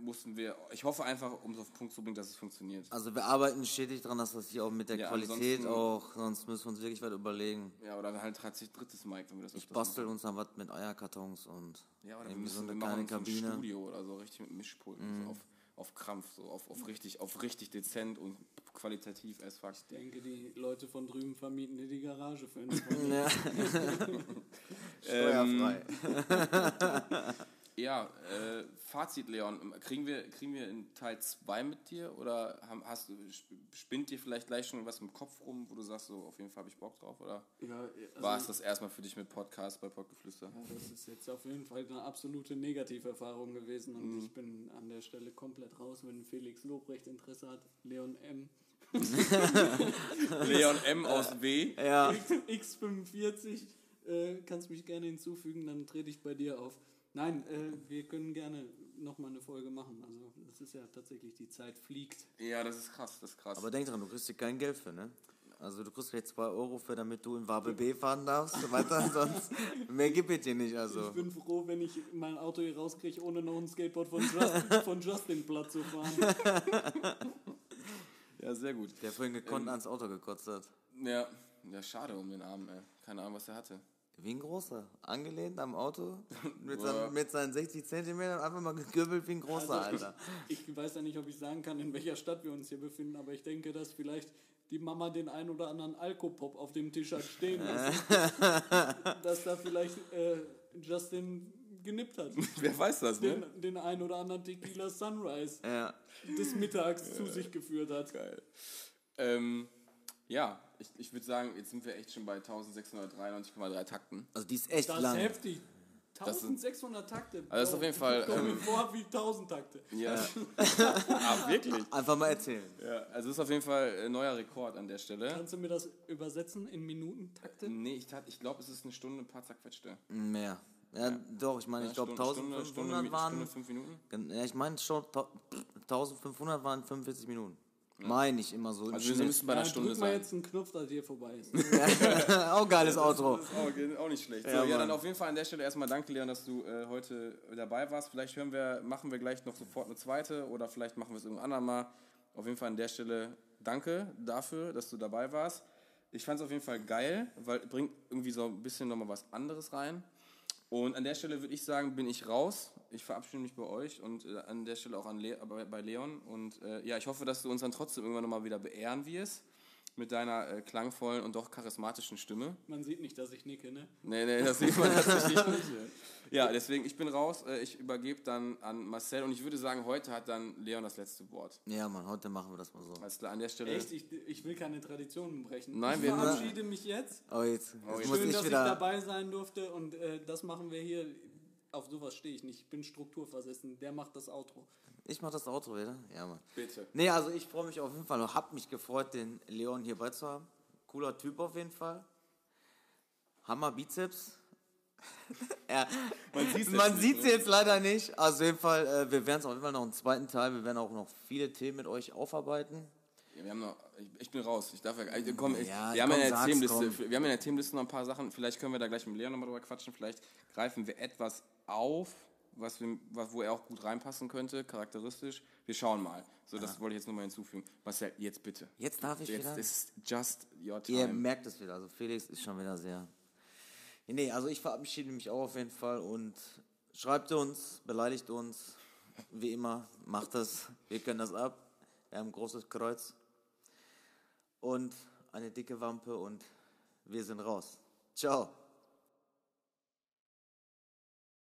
mussten wir, ich hoffe einfach, um es auf den Punkt zu bringen, dass es funktioniert. Also wir arbeiten stetig daran, dass das hier auch mit der Ja, Qualität auch, sonst müssen wir uns wirklich was überlegen. Ja, oder halt tatsächlich drittes Mic, wenn wir das Ich bastel uns dann was mit Eierkartons und machen. Ja, oder wir irgendwie müssen so eine wir kleine machen ein Kabine. Mhm. Studio oder so, richtig mit Mischpulten, so auf, auf Krampf, so auf, auf, richtig, auf richtig dezent und qualitativ as fuck. Ich denke, die Leute von drüben vermieten dir die Garage für einen Freund. Ja. Ähm, Steuerfrei. Ja, äh, Fazit, Leon. Kriegen wir, kriegen wir in Teil 2 mit dir oder haben, hast spinnt dir vielleicht gleich schon was im Kopf rum, wo du sagst, so auf jeden Fall habe ich Bock drauf? Oder Ja, also, war es das erstmal für dich mit Podcast bei Podcaflüster? Ja, das ist jetzt auf jeden Fall eine absolute Negativerfahrung gewesen und Mhm. ich bin an der Stelle komplett raus, wenn Felix Lobrecht Interesse hat. Leon M. Leon M aus W. Ja. X, X45, äh, kannst mich gerne hinzufügen, dann trete ich bei dir auf. Nein, äh, wir können gerne nochmal eine Folge machen. Also das ist ja tatsächlich, die Zeit fliegt. Ja, das ist krass, das ist krass. Aber denk dran, du kriegst hier kein Geld für, ne? Also du kriegst jetzt 2 Euro für, damit du in Wabel B fahren darfst, weiter, sonst mehr gibt es hier nicht, Ich also. bin froh, wenn ich mein Auto hier rauskriege, ohne noch ein Skateboard von Justin, von Justin platt zu fahren. ja, sehr gut. Der vorhin gekonnt ans Auto gekotzt hat. Ja, ja, schade um den Arm, ey. Keine Ahnung, was er hatte. Wie ein großer. Angelehnt am Auto, mit, seinen, mit seinen 60 Zentimetern, einfach mal gegübbelt wie ein großer, Also, Alter. Ich weiß ja nicht, ob ich sagen kann, in welcher Stadt wir uns hier befinden, aber ich denke, dass vielleicht die Mama den ein oder anderen Alkopop auf dem Tisch hat stehen lassen. dass da vielleicht äh, Justin genippt hat. Wer weiß das, Den, ne? den ein oder anderen Tequila Sunrise Ja. des Mittags zu sich geführt hat. Geil. Ähm, ja, ich, ich würde sagen, jetzt sind wir echt schon bei 1693,3 Takten. Also die ist echt Das ist lang. heftig. Das sind- 1600 Takte. Also das ist auf jeden Fall, Kommt mir ähm, vor wie 1000 Takte. Ja. ah, wirklich? Einfach mal erzählen. Ja, also ist auf jeden Fall ein neuer Rekord an der Stelle. Kannst du mir das übersetzen in Minutentakte? Nee, ich, tat- ich glaube, es ist eine Stunde, ein paar zerquetschte. Mehr. Ja, doch, ich meine, ich glaube Stunde- 1500 Stunde, Stunde, waren. Stunde, fünf Minuten. Ja, ich meine schon, tau- 1500 waren 45 Minuten. Meine ich immer so. Also wir Schnitt. müssen bei einer Ja, Stunde drück mal sein. jetzt einen Knopf, dass hier vorbei ist. auch geiles Outro. Das ist auch, auch nicht schlecht. Ja, so, ja, dann auf jeden Fall an der Stelle erstmal danke, Leon, dass du äh, heute dabei warst. Vielleicht hören wir, machen wir gleich noch sofort eine zweite oder vielleicht machen wir es irgendwann andermal. Auf jeden Fall an der Stelle danke dafür, dass du dabei warst. Ich fand es auf jeden Fall geil, weil bringt irgendwie so ein bisschen nochmal was anderes rein. Und an der Stelle würde ich sagen, bin ich raus. Ich verabschiede mich bei euch und äh, an der Stelle auch an Le bei, Leon. Und äh, ja, ich hoffe, dass du uns dann trotzdem irgendwann nochmal wieder beehren wirst mit deiner äh, klangvollen und doch charismatischen Stimme. Man sieht nicht, dass ich nicke, ne? Nee, nee, das sieht man tatsächlich nicht. Ja, deswegen, ich bin raus. Äh, Ich übergebe dann an Marcel und ich würde sagen, heute hat dann Leon das letzte Wort. Ja, Mann, heute machen wir das mal so. Alles klar, an der Stelle. Echt? Ich, ich will keine Traditionen brechen. Nein, ich wir- verabschiede mich jetzt. Oh, jetzt, jetzt jetzt- muss Schön, ich dass ich wieder. dabei sein durfte und äh, das machen wir hier. Auf sowas stehe ich nicht. Ich bin strukturversessen. Der macht das Outro. Ich mach das Outro wieder. Ja, Mann. Bitte. Nee, also ich freue mich auf jeden Fall. Hab mich gefreut, den Leon hier bei zu haben. Cooler Typ auf jeden Fall. Hammer Bizeps. ja, Man jetzt nicht, sieht es ne? jetzt leider nicht. Also auf jeden Fall, äh, wir werden es auf jeden Fall noch einen zweiten Teil. Wir werden auch noch viele Themen mit euch aufarbeiten. Ja, wir haben noch, ich, ich bin raus. Ich darf ja, äh, komm, ich, Ja, wir, haben ja Themenliste, komm. wir haben in der Themenliste noch ein paar Sachen. Vielleicht können wir da gleich mit Leon nochmal drüber quatschen. Vielleicht greifen wir etwas auf, was wir, was, wo er auch gut reinpassen könnte, charakteristisch. Wir schauen mal. So, das wollte ich jetzt nochmal hinzufügen. Marcel, jetzt bitte. Jetzt darf ich Jetzt wieder. ist just your Ihr time. merkt es wieder. Also Felix ist schon wieder sehr. Nee, also ich verabschiede mich auch auf jeden Fall und schreibt uns, beleidigt uns. Wie immer, macht das. Wir können das ab. Wir haben ein großes Kreuz und eine dicke Wampe und wir sind raus. Ciao.